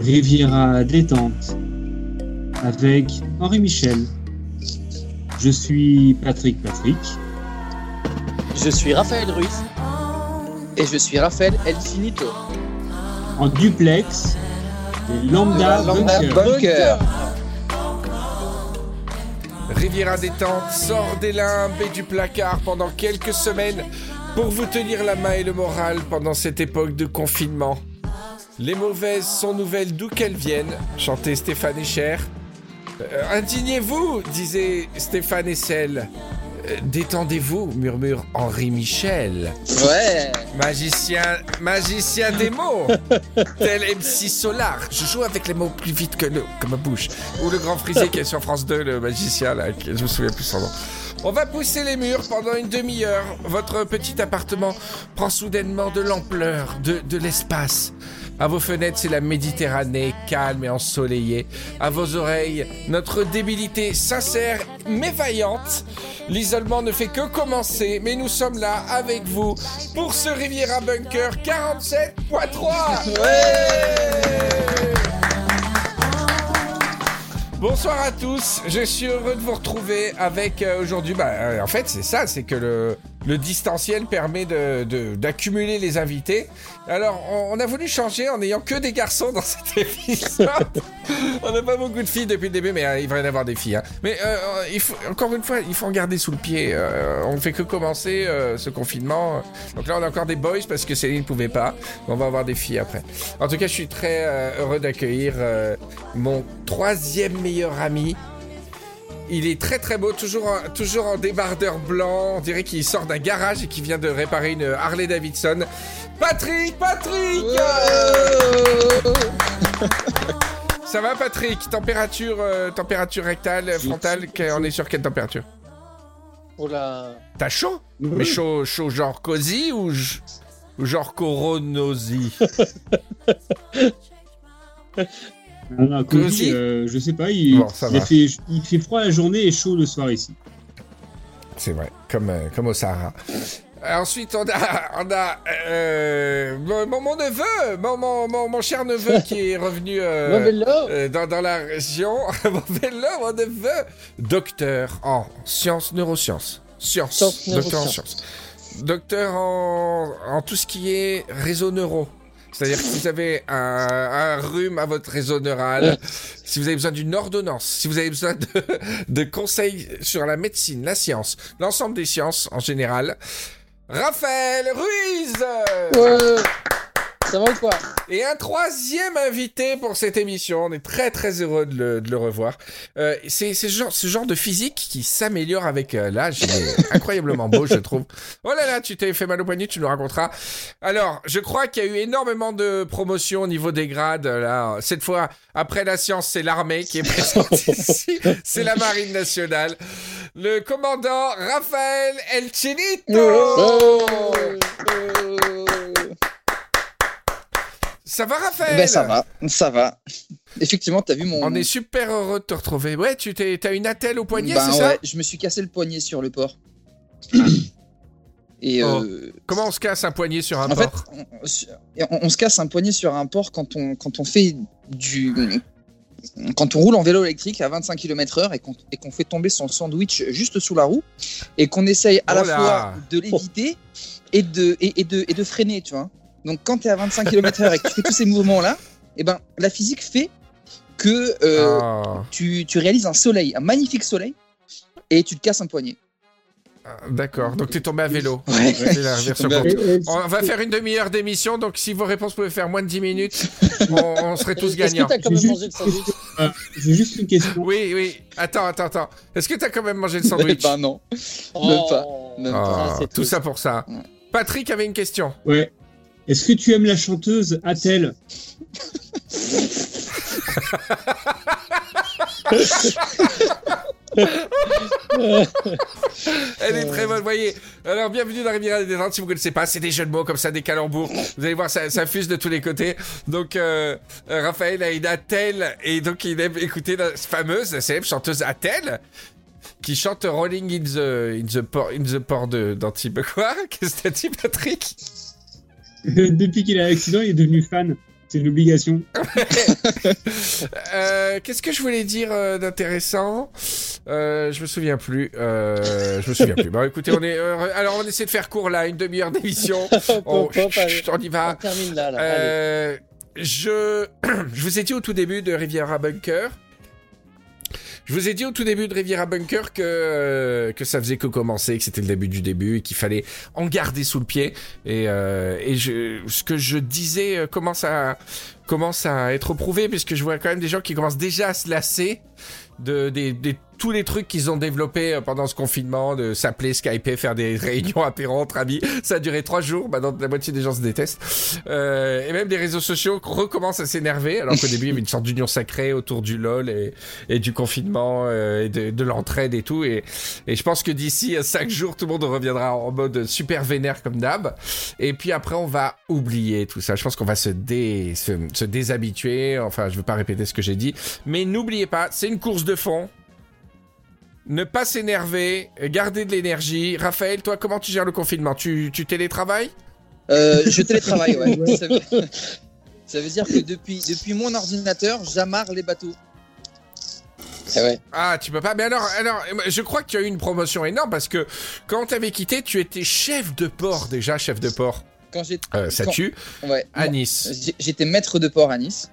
Riviera détente avec Henri Michel. Je suis Patrick Patrick. Je suis Raphaël Ruiz. Et je suis Raphaël El Finito. En duplex, des Lambda, Lambda Bunker. Bunker. Riviera détente sort des limbes et du placard pendant quelques semaines pour vous tenir la main et le moral pendant cette époque de confinement. Les mauvaises sont nouvelles d'où qu'elles viennent, chantait Stéphane Echer. Euh, Indignez-vous, disait Stéphane Essel. Euh, Détendez-vous, murmure Henri Michel. Ouais. Magicien, magicien des mots, tel MC Solar. Je joue avec les mots plus vite que, ma bouche. Ou le grand frisé qui est sur France 2, le magicien, là, qui- je me souviens plus son nom. On va pousser les murs pendant une demi-heure. Votre petit appartement prend soudainement de l'ampleur, de, de l'espace. À vos fenêtres, c'est la Méditerranée, calme et ensoleillée. À vos oreilles, notre débilité sincère mais vaillante. L'isolement ne fait que commencer, mais nous sommes là avec vous pour ce Riviera Bunker 47.3. Ouais Bonsoir à tous, je suis heureux de vous retrouver avec euh, aujourd'hui. Bah, euh, en fait, c'est ça, c'est que le, le distanciel permet de- de- d'accumuler les invités. Alors, on, a voulu changer en n'ayant que des garçons dans cet épisode. on n'a pas beaucoup de filles depuis le début, mais euh, il va y avoir des filles. hein. Mais euh, encore une fois, il faut en garder sous le pied. Euh, on ne fait que commencer ce confinement. Donc là, on a encore des boys parce que Céline ne pouvait pas. On va avoir des filles après. En tout cas, je suis très heureux d'accueillir mon troisième meilleur ami. Il est très très beau, toujours en, toujours en débardeur blanc. On dirait qu'il sort d'un garage et qu'il vient de réparer une Harley Davidson. Patrick, Patrick Ça va Patrick? Température, euh, température rectale, frontale, on est sur quelle température? Oh là. T'as chaud? Mais chaud, chaud genre cosy ou, ou genre coronosi Ah non, Cosy, Cosy euh, je sais pas, il, Bon, fait, il fait froid la journée et chaud le soir ici. C'est vrai, comme, euh, comme au Sahara. Euh, Ensuite, on a, on a euh, mon, mon- neveu, mon, mon, mon, mon cher neveu qui est revenu euh, Mon vélo. euh, dans, dans la région. mon vélo, mon neveu, docteur en sciences, neurosciences. Sciences, Sciences, docteur en sciences. Docteur en, en tout ce qui est réseau neuro. C'est-à-dire que si vous avez un, un rhume à votre réseau neural, si vous avez besoin d'une ordonnance, si vous avez besoin de, de conseils sur la médecine, la science, l'ensemble des sciences en général, Raphaël Ruiz Ouais. Ça va ou quoi Et un troisième invité pour cette émission. On est très très heureux de le, de le revoir. Euh, c'est ce genre, ce genre de physique qui s'améliore avec euh, l'âge. Il est incroyablement beau, je trouve. Oh là là, tu t'es fait mal au poignet, tu nous raconteras. Alors, je crois qu'il y a eu énormément de promotions au niveau des grades. Là, cette fois, après la science, c'est l'armée qui est présente ici. C'est la marine nationale. Le commandant Raphaël El Chinito. Ça va, Raphaël Ben ça va, ça va. Effectivement, t'as vu mon. On est super heureux de te retrouver. Ouais, tu t'es, t'as une attelle au poignet, Ben c'est ça ouais, je me suis cassé le poignet sur le port. Et Oh. euh, Comment on se casse un poignet sur un en fait, port on, on- on se casse un poignet sur un port quand on, quand on fait du. Quand on roule en vélo électrique à 25 km/h et qu'on et qu'on fait tomber son sandwich juste sous la roue et qu'on essaye à Oh la là. fois de l'éviter et de, et, et de, et de freiner, tu vois. Donc quand tu es à 25 km/h et que tu fais tous ces mouvements-là, et ben, la physique fait que euh, Ah, tu, tu réalises un soleil, un magnifique soleil, et tu te casses un poignet. D'accord, donc t'es tombé à vélo. Ouais. C'est la Je suis version tombé à et- On va faire une demi-heure d'émission, donc si vos réponses pouvaient faire moins de 10 minutes, on, on serait tous Est-ce que gagnants. t'as quand J'ai même juste- mangé le sandwich Ah, J'ai juste une question. Oui, oui. Attends, attends, attends. Est-ce que t'as quand même mangé le sandwich Ben non. Oh. pas, même Ah, Ah, c'est Tout ça pour ça. Ouais. Patrick avait une question. Ouais. Est-ce que tu aimes la chanteuse Atel Elle est très bonne, voyez. Alors, bienvenue dans Riviera des Détentes. Si vous connaissez pas, c'est des jeux de mots comme ça, des calembours. Vous allez voir, ça, ça fuse de tous les côtés. Donc, euh, euh, Raphaël a une attelle et donc il aime écouter la fameuse, la célèbre chanteuse Attelle qui chante Rolling in the, in the, port, in the port de, d'Antibes. Quoi? Qu'est-ce que t'as dit, Patrick? Depuis qu'il a l'accident, il est devenu fan. C'est une obligation. Euh, Qu'est-ce que je voulais dire euh, d'intéressant? Euh, Je me souviens plus. Euh, je me souviens plus. Bon, écoutez, on est. euh, alors, on essaie de faire court là, une demi-heure d'émission. On, allez. on y On va. termine là. là. Allez. Euh, je, je vous ai dit au tout début de Riviera Bunker. Je vous ai dit au tout début de Riviera Bunker que, euh, que ça faisait que commencer, que c'était le début du début et qu'il fallait en garder sous le pied. Et, euh, et je, ce que je disais euh, commence à, commence à être prouvé puisque je vois quand même des gens qui commencent déjà à se lasser de, des, des- tous les trucs qu'ils ont développés euh, pendant ce confinement, de s'appeler, skyper, faire des réunions apéro entre amis. Ça a duré trois jours. Maintenant, la moitié des gens se détestent. Euh, et même des réseaux sociaux recommencent à s'énerver, alors qu'au début, il y avait une sorte d'union sacrée autour du LOL et, du confinement euh, et de, de l'entraide et tout. Et, je pense que d'ici à cinq jours, tout le monde reviendra en mode super vénère comme d'hab. Et puis après, on va oublier tout ça. Je pense qu'on va se, se, déshabituer. Enfin, je veux pas répéter ce que j'ai dit. Mais n'oubliez pas, c'est une course de fond. Ne pas s'énerver, garder de l'énergie. Raphaël, toi, comment tu gères le confinement? Tu, tu télétravailles? Euh, je télétravaille, ouais. Ouais. Ça, veut... ça veut dire que depuis, depuis mon ordinateur, j'amarre les bateaux. Ah ouais. Ah, tu peux pas. Mais alors, alors, je crois que tu as eu une promotion énorme parce que quand t'avais quitté, tu étais chef de port déjà, chef de port. Quand j'ai, Euh, ça Quand- tue. ouais, À Nice. j'étais maître de port à Nice.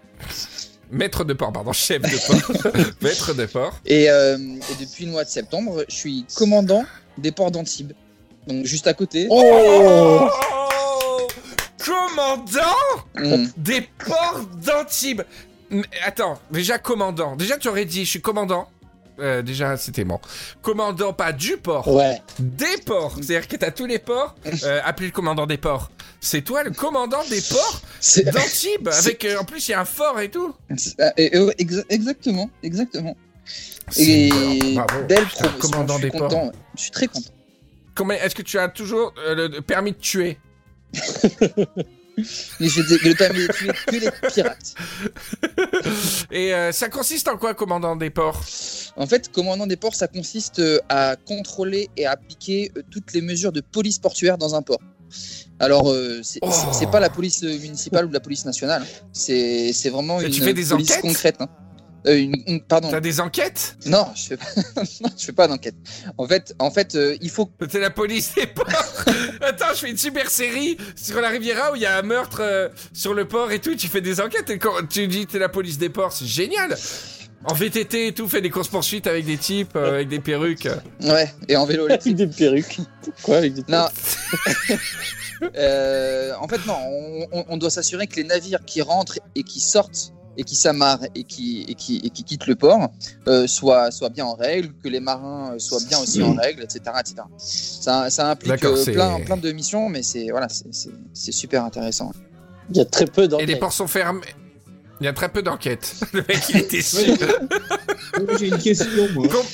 Maître de port, pardon, chef de port. Maître de port. Et, euh, et depuis le mois de septembre, je suis commandant des ports d'Antibes. Donc juste à côté. Oh Commandant Mm. des ports d'Antibes. Attends, déjà commandant. Déjà tu aurais dit je suis commandant. Euh, déjà c'était bon. Commandant pas du port, Ouais. des ports. C'est-à-dire que t'as tous les ports. Euh, appelé le commandant des ports. C'est toi le commandant des ports C'est- d'Antibes. Avec euh, en plus il y a un fort et tout. et- exa- exactement, exactement. Et bravo. belle Putain, promotion. commandant je suis des ports. content. Je suis très content. Comment est-ce que tu as toujours euh, le permis de tuer? Mais je vais le permis de tuer que les pirates. Et euh, ça consiste en quoi commandant des ports? En fait, commandant des ports, ça consiste euh, à contrôler et à appliquer euh, toutes les mesures de police portuaire dans un port. Alors, euh, c'est Oh. c'est- pas la police municipale ou la police nationale. C'est vraiment une tu fais des police enquêtes concrète. hein. Euh, une- une- pardon. T'as des enquêtes Non, je fais pas, non, je fais pas d'enquête. En fait, en fait, euh, il faut. C'est la police des ports. Attends, je fais une super série sur la Riviera où il y a un meurtre euh, sur le port et tout. Tu fais des enquêtes et quand tu dis t'es la police des ports, c'est génial. En VTT et tout, fais des courses poursuites avec des types euh, avec des perruques. Ouais, et en vélo. Avec des perruques. Quoi avec des Non. Euh, en fait, non. On, doit s'assurer que les navires qui rentrent et qui sortent et qui s'amarrent et qui, et, qui, et qui quittent le port euh, soient, soient bien en règle, que les marins soient bien aussi en règle, etc. etc. Ça, ça implique euh, plein, plein de missions, mais c'est voilà, c'est- c'est c'est super intéressant. Il y a très peu Et d'enquêtes. les ports sont fermés. Il y a très peu d'enquêtes. Le mec, il était sûr. Ouais, J'ai une question, moi. Com-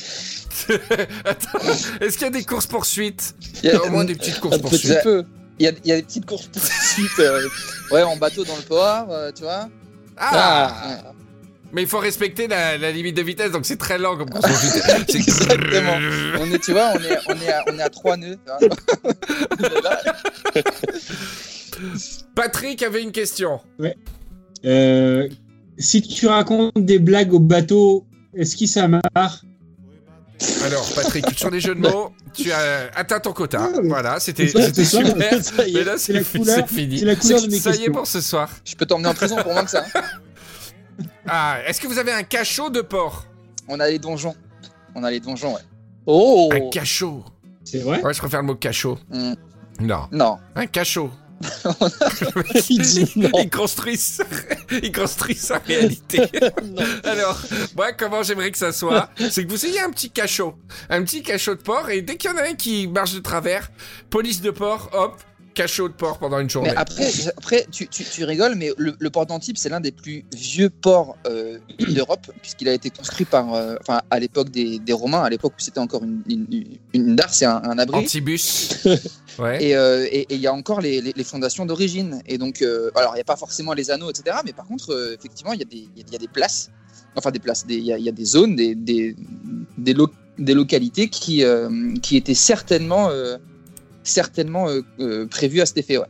Attends, est-ce qu'il y a des courses poursuites Il y a- Au moins des petites Un courses petit poursuites. peu. Il y a, il y a des petites courses poursuites, euh, ouais, en bateau dans le port, euh, tu vois. Ah, Ah. Mais il faut respecter la, la limite de vitesse, donc c'est très lent comme course poursuite. C'est- Exactement. On est, tu vois, on est, on est, à, on est à trois nœuds. Patrick avait une question. Euh, si tu racontes des blagues au bateau, est-ce qu'il s'amarre Alors, Patrick, sur les jeux de mots, tu as atteint ton quota. Ah, voilà, c'était super. Mais là, C'est c'est la fi- couleur- c'est fini. C'est la couleur de mes Ça y est questions. pour ce soir. je peux t'emmener en prison pour moins que ça. hein. Ah, est-ce que vous avez un cachot de porc On a les donjons. On a les donjons, ouais. Oh Un cachot. C'est vrai Ouais, je préfère le mot cachot. Hmm. Non, Non. un cachot. Il dit non. Ils construisent, ils construisent sa réalité. Non. Alors, moi, comment j'aimerais que ça soit, c'est que vous ayez un petit cachot, un petit cachot de porc, et dès qu'il y en a un qui marche de travers, police de porc, hop, cachot de porc pendant une journée. Mais après, après tu, tu, tu rigoles, mais le, le port d'Antibes, c'est l'un des plus vieux ports euh, d'Europe, puisqu'il a été construit par, euh, enfin, à l'époque des, des Romains, à l'époque où c'était encore une, une, une et un, un abri. Antibus. Ouais. Et euh, et- il y a encore les, les- les fondations d'origine. Et donc, alors, il n'y a pas forcément les anneaux, etc. Mais par contre, effectivement, il y, a des- il y y a des places, enfin des places, des- il y, a- il y a des zones, des, des, des, lo- des localités qui, qui étaient certainement, certainement euh, euh, prévues à cet effet. Ouais.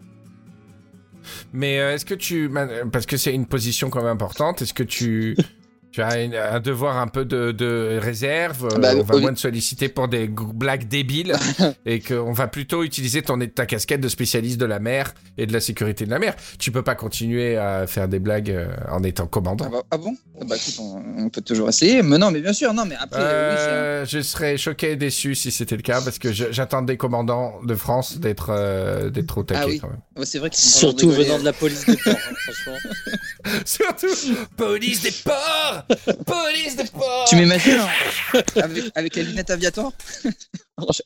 Mais euh, est-ce que tu, parce que c'est une position quand même importante, est-ce que tu tu as une- un devoir un peu de, de réserve. euh, Bah, on va au- moins te solliciter pour des blagues débiles et qu'on va plutôt utiliser ton, ta casquette de spécialiste de la mer et de la sécurité de la mer. Tu peux pas continuer à faire des blagues euh, en étant commandant. Ah, bah- ah bon? Ah Bah écoute, on, on peut toujours essayer. Mais non, mais bien sûr, non, mais après, euh, oui, Euh, je serais choqué et déçu si c'était le cas parce que j'attends des commandants de France d'être euh, d'être au taquet Ah oui. quand même. c'est vrai qu'ils sont Surtout venant de la police des ports, hein, franchement. Surtout police des ports, police des ports. Tu m'imagines hein, avec, avec la lunette aviatoire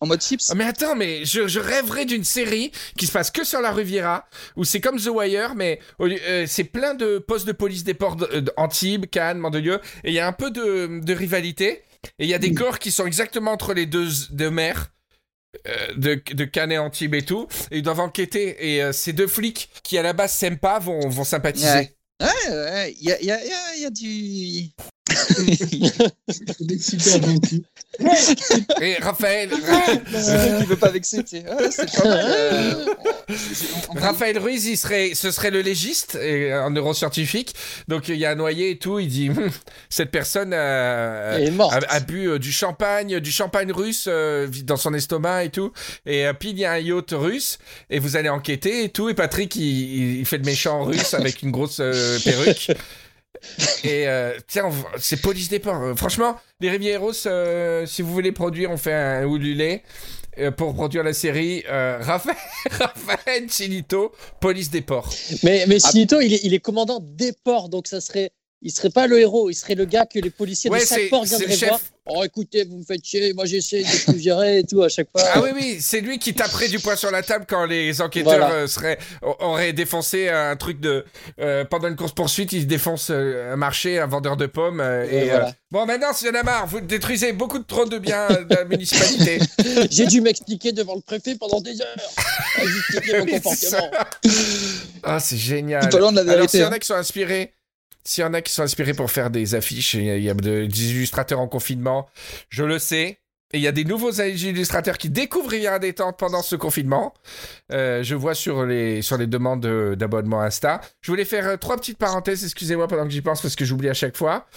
En mode chips mais attends, mais je, je rêverais d'une série qui se passe que sur la Riviera, où c'est comme The Wire, mais euh, c'est plein de postes de police des ports de- euh, Cannes, Mandelieu, et il y a un peu de, de rivalité, et il y a des corps qui sont exactement entre les deux, deux mers. euh, de, de Cannes et Antibes et tout, et ils doivent enquêter. Et euh, ces deux flics qui à la base s'aiment pas vont, vont sympathiser. Ouais. Ouais, ouais, il y a, du. C'est super. Et Raphaël, Il veut pas vexer, tu sais. Ouais, c'est pas mal. euh, on- on- Raphaël Ruiz, il serait, ce serait le légiste, et, un neuroscientifique. Donc il y a un noyé et tout. Il dit Hum, cette personne a, bu euh, du champagne, du champagne russe euh, dans son estomac et tout. Et euh, puis il y a un yacht russe et vous allez enquêter et tout. Et Patrick, il, il- fait le méchant russe avec une grosse euh, perruque. Et euh, tiens, c'est police des ports. Euh, Franchement, les Rivieros, euh, si vous voulez produire, on fait un Ululé. euh, pour produire la série, euh, Raphaël, Raphaël Chinito, police des ports. Mais, mais Sinito, il est, il est commandant des ports, donc ça serait. Il serait pas le héros, il serait le gars que les policiers Ouais, de chaque port viendraient chef. voir. Oh, écoutez, vous me faites chier, moi j'essaie de tout gérer et tout à chaque fois. Ah oui, oui, c'est lui qui taperait du poing sur la table quand les enquêteurs Voilà. euh, seraient, auraient défoncé un truc de. euh, pendant une course-poursuite, ils défoncent euh, un marché, un vendeur de pommes. euh, et, voilà. euh, bon, maintenant, s'il y en a marre, vous détruisez beaucoup de trop de biens de la municipalité. J'ai dû m'expliquer devant le préfet pendant des heures mon comportement. Ah, c'est génial. Pas loin de la Alors, s'il vérité. y en a qui sont inspirés. S'il y en a qui sont inspirés pour faire des affiches, il y a, des illustrateurs en confinement, je le sais. Et il y a des nouveaux illustrateurs qui découvrent Riviera Détente pendant ce confinement. Euh, je vois sur les, sur les demandes de- d'abonnement Insta. Je voulais faire euh, trois petites parenthèses, excusez-moi pendant que j'y pense parce que j'oublie à chaque fois.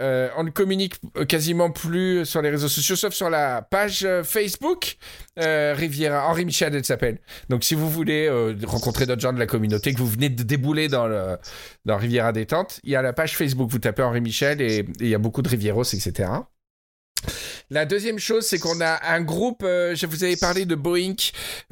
Euh, on ne communique euh, quasiment plus sur les réseaux sociaux, sauf sur la page euh, Facebook. Riviera, Henri Michel, elle s'appelle. Donc si vous voulez rencontrer d'autres gens de la communauté, que vous venez de débouler dans, le, dans Riviera Détente, il y a la page Facebook, vous tapez Henri Michel et il y a beaucoup de Rivieros, etc. La deuxième chose, c'est qu'on a un groupe, euh, je vous avais parlé de Boeing,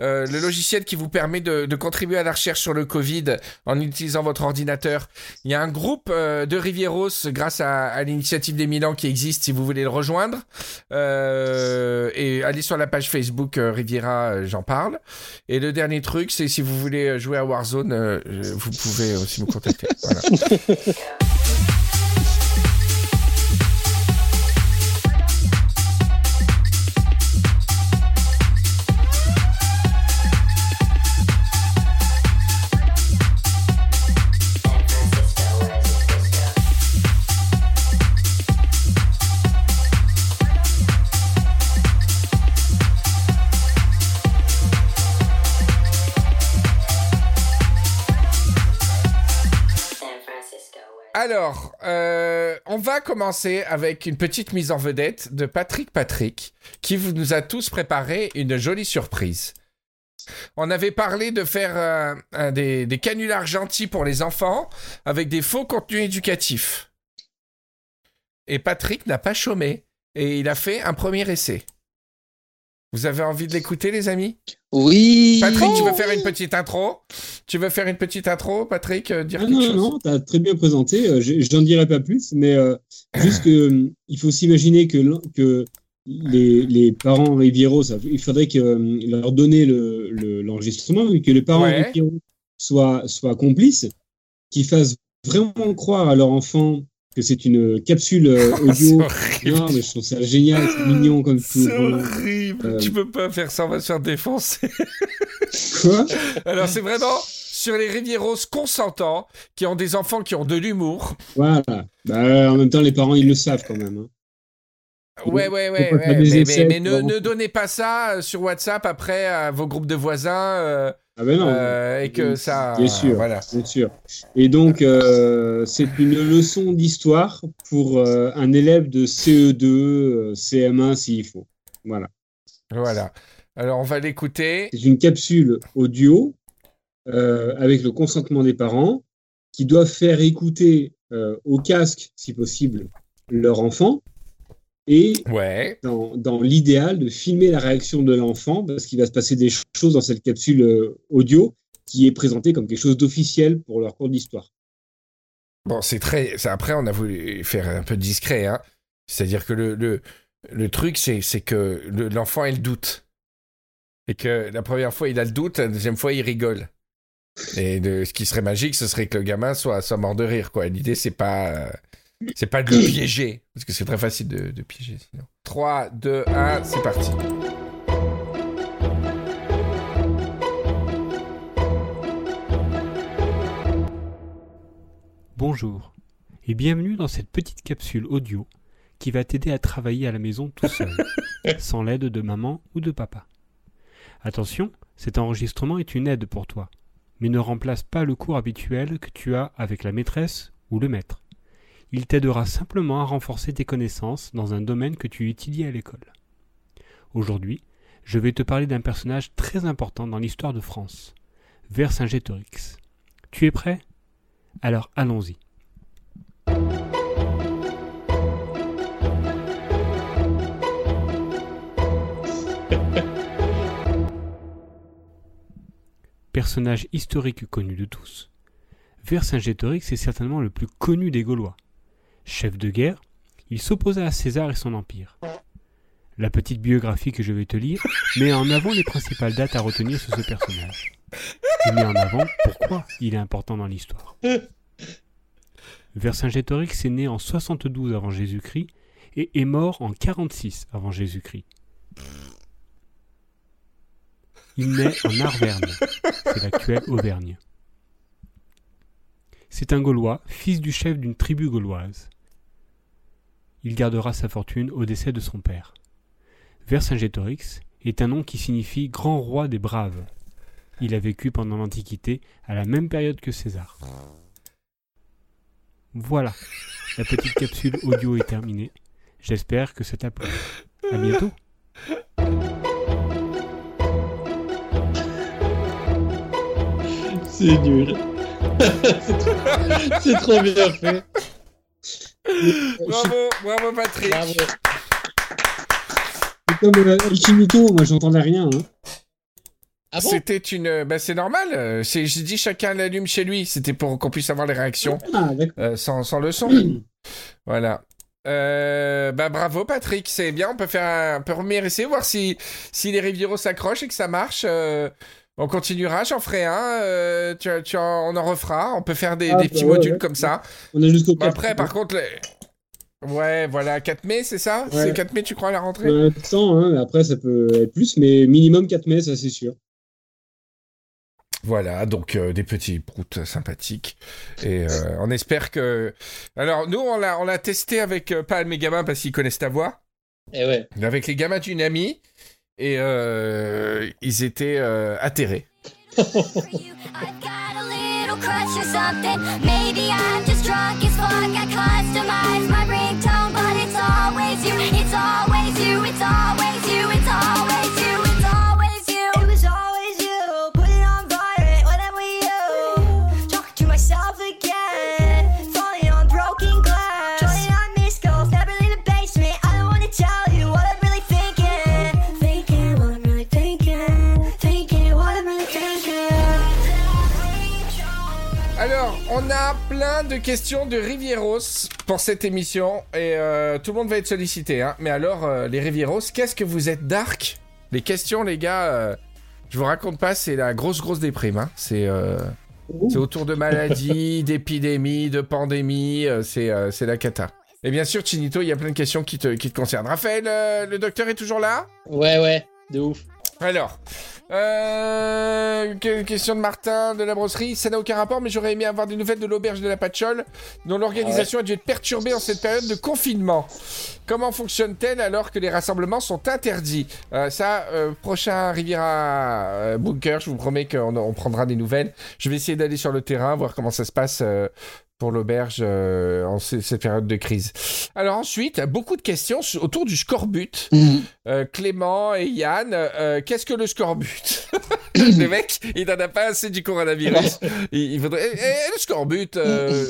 euh, le logiciel qui vous permet de, contribuer à la recherche sur le Covid en utilisant votre ordinateur. Il y a un groupe euh, de Rivieros grâce à, l'initiative des Milan qui existe si vous voulez le rejoindre. Et allez sur la page Facebook Riviera, j'en parle. Et le dernier truc, c'est si vous voulez jouer à Warzone, vous pouvez aussi me contacter. Voilà. Alors, euh, on va commencer avec une petite mise en vedette de Patrick Patrick, qui nous a tous préparé une jolie surprise. On avait parlé de faire euh, des, des canulars gentils pour les enfants avec des faux contenus éducatifs. Et Patrick n'a pas chômé et il a fait un premier essai. Vous avez envie de l'écouter, les amis? Oui. Patrick, tu veux Oh, faire une petite intro? Tu veux faire une petite intro, Patrick euh, Dire Ah quelque non, chose? non, t'as très bien présenté. euh, je- J'en dirai pas plus, mais euh, juste que il faut s'imaginer que, que les, les parents Rivieros, ça- il faudrait que, euh, leur donner le- le- l'enregistrement, et que les parents Ouais. Rivieros soient, soient complices, qu'ils fassent vraiment croire à leur enfant que c'est une capsule euh, audio. horrible. non, mais je trouve ça génial, c'est mignon comme tout. C'est horrible. Euh, Tu peux pas faire ça, on va se faire défoncer. Quoi? Alors, c'est vraiment sur les Rivieros consentants qui ont des enfants qui ont de l'humour. Voilà. Bah, en même temps, les parents, ils le savent quand même. hein. Ouais, ouais, ouais, ouais, mais, essais, mais- mais ne, donnez pas ça euh, sur WhatsApp après à vos groupes de voisins euh, Ah ben non. euh, et que ça. Bien sûr. Voilà. Bien sûr. Et donc, euh, c'est une leçon d'histoire pour un élève de CE2, euh, CM1 s'il faut. Voilà. Voilà. Alors, on va l'écouter. C'est une capsule audio avec le consentement des parents qui doivent faire écouter au casque, si possible, leur enfant et Ouais. dans, dans l'idéal de filmer la réaction de l'enfant parce qu'il va se passer des choses dans cette capsule euh, audio qui est présentée comme quelque chose d'officiel pour leur cours d'histoire. Bon, c'est très. Après, on a voulu faire un peu discret, hein. C'est-à-dire que le, le, le truc, c'est que le- l'enfant, il doute. Et que la première fois, il a le doute, la deuxième fois, il rigole. Et de, ce qui serait magique, ce serait que le gamin soit, soit mort de rire, quoi. L'idée, c'est pas. C'est pas de le piéger. Parce que c'est très facile de, de piéger, sinon. 3, 2, 1, c'est parti. Bonjour et bienvenue dans cette petite capsule audio qui va t'aider à travailler à la maison tout seul, sans l'aide de maman ou de papa. Attention, cet enregistrement est une aide pour toi, mais ne remplace pas le cours habituel que tu as avec la maîtresse ou le maître. Il t'aidera simplement à renforcer tes connaissances dans un domaine que tu étudies à l'école. Aujourd'hui, je vais te parler d'un personnage très important dans l'histoire de France, Vercingétorix. Tu es prêt? Alors allons-y. Personnage historique connu de tous, Vercingétorix est certainement le plus connu des Gaulois. Chef de guerre, il s'opposa à César et son empire. La petite biographie que je vais te lire met en avant les principales dates à retenir sur ce personnage. Il met en avant pourquoi il est important dans l'histoire. Vercingétorix est né en 72 avant Jésus-Christ et est mort en 46 avant Jésus-Christ. Il naît en Arvergne, c'est l'actuelle Auvergne. C'est un Gaulois, fils du chef d'une tribu gauloise. Il gardera sa fortune au décès de son père. Vercingétorix est un nom qui signifie grand roi des braves. Il a vécu pendant l'Antiquité à la même période que César. Voilà, la petite capsule audio est terminée. J'espère que ça t'a plu. À bientôt. C'est nul. C'est trop- c'est trop bien fait. Bravo, bravo, Patrick. Bravo. C'est comme euh, Chimito, moi j'entendais rien. hein. Ah bon? C'était une. Ben, c'est normal. euh, c'est- J'ai dit chacun l'allume chez lui. C'était pour qu'on puisse avoir les réactions Ah, euh, sans, sans le son. voilà. Euh, bah bravo Patrick, c'est bien. On peut faire un, essai, voir si, si les Rivieros s'accrochent et que ça marche. euh, on continuera, j'en ferai un. euh, tu, tu en- on en refera. On peut faire des, Ah, des bah petits ouais, modules ouais. comme ça. On a jusqu'au Bah, 4. après, par contre, les... ouais, voilà, 4 mai, c'est ça? Ouais. C'est 4 mai, tu crois, à la rentrée? De temps, hein, après ça peut être plus, mais minimum 4 mai, ça c'est sûr. Voilà, donc euh, des petits proutes sympathiques. Et euh, on espère que. Alors, nous, on l'a, on l'a testé avec euh, pas mes gamins parce qu'ils connaissent ta voix, Eh ouais. mais avec les gamins d'une amie. Et euh, ils étaient euh, atterrés. plein de questions de Rivieros pour cette émission. Et euh, tout le monde va être sollicité. Hein. Mais alors, euh, les Rivieros, qu'est-ce que vous êtes dark? Les questions, les gars, euh, je vous raconte pas, c'est la grosse, grosse déprime. Hein. C'est. autour de maladies, d'épidémies, de pandémies, c'est la cata. Et bien sûr, Chinito, il y a plein de questions qui te, qui te concernent. Raphaël, le docteur est toujours là? Ouais, ouais. De ouf. Alors, euh, que- question de Martin de la brosserie. Ça n'a aucun rapport, mais j'aurais aimé avoir des nouvelles de l'auberge de la Patchole, dont l'organisation a dû être perturbée en cette période de confinement. Comment fonctionne-t-elle alors que les rassemblements sont interdits? Euh, Ça, euh, prochain Riviera euh, Bunker, je vous promets qu'on on prendra des nouvelles. Je vais essayer d'aller sur le terrain, voir comment ça se passe. Pour l'auberge euh, en ce- cette période de crise. Alors ensuite, beaucoup de questions autour du scorbut. Euh, Clément et Yann, euh, qu'est-ce que le scorbut? Le mec, il n'en a pas assez du coronavirus. Il, il faudrait... eh, eh, le scorbut, euh,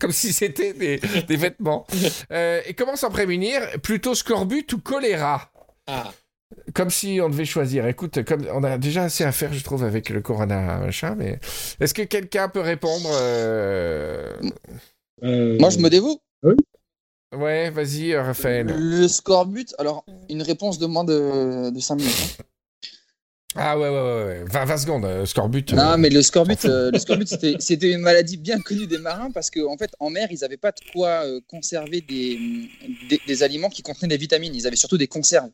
comme si c'était des, des vêtements. Euh, et comment s'en prémunir? Plutôt scorbut ou choléra? Ah. Comme si on devait choisir. Écoute, comme on a déjà assez à faire, je trouve, avec le corona machin, mais est-ce que quelqu'un peut répondre euh, Euh, Moi, je me dévoue. Ouais, vas-y, euh, Raphaël. Le scorbut, alors, une réponse de moins de, de 5 minutes. hein. Ah ouais, ouais, ouais, ouais. 20, 20 secondes, scorbut. euh, Non, mais le scorbut, euh, le scorbut c'était c'était une maladie bien connue des marins parce qu'en en fait, en mer, ils n'avaient pas de quoi euh, conserver des, des, des aliments qui contenaient des vitamines. Ils avaient surtout des conserves.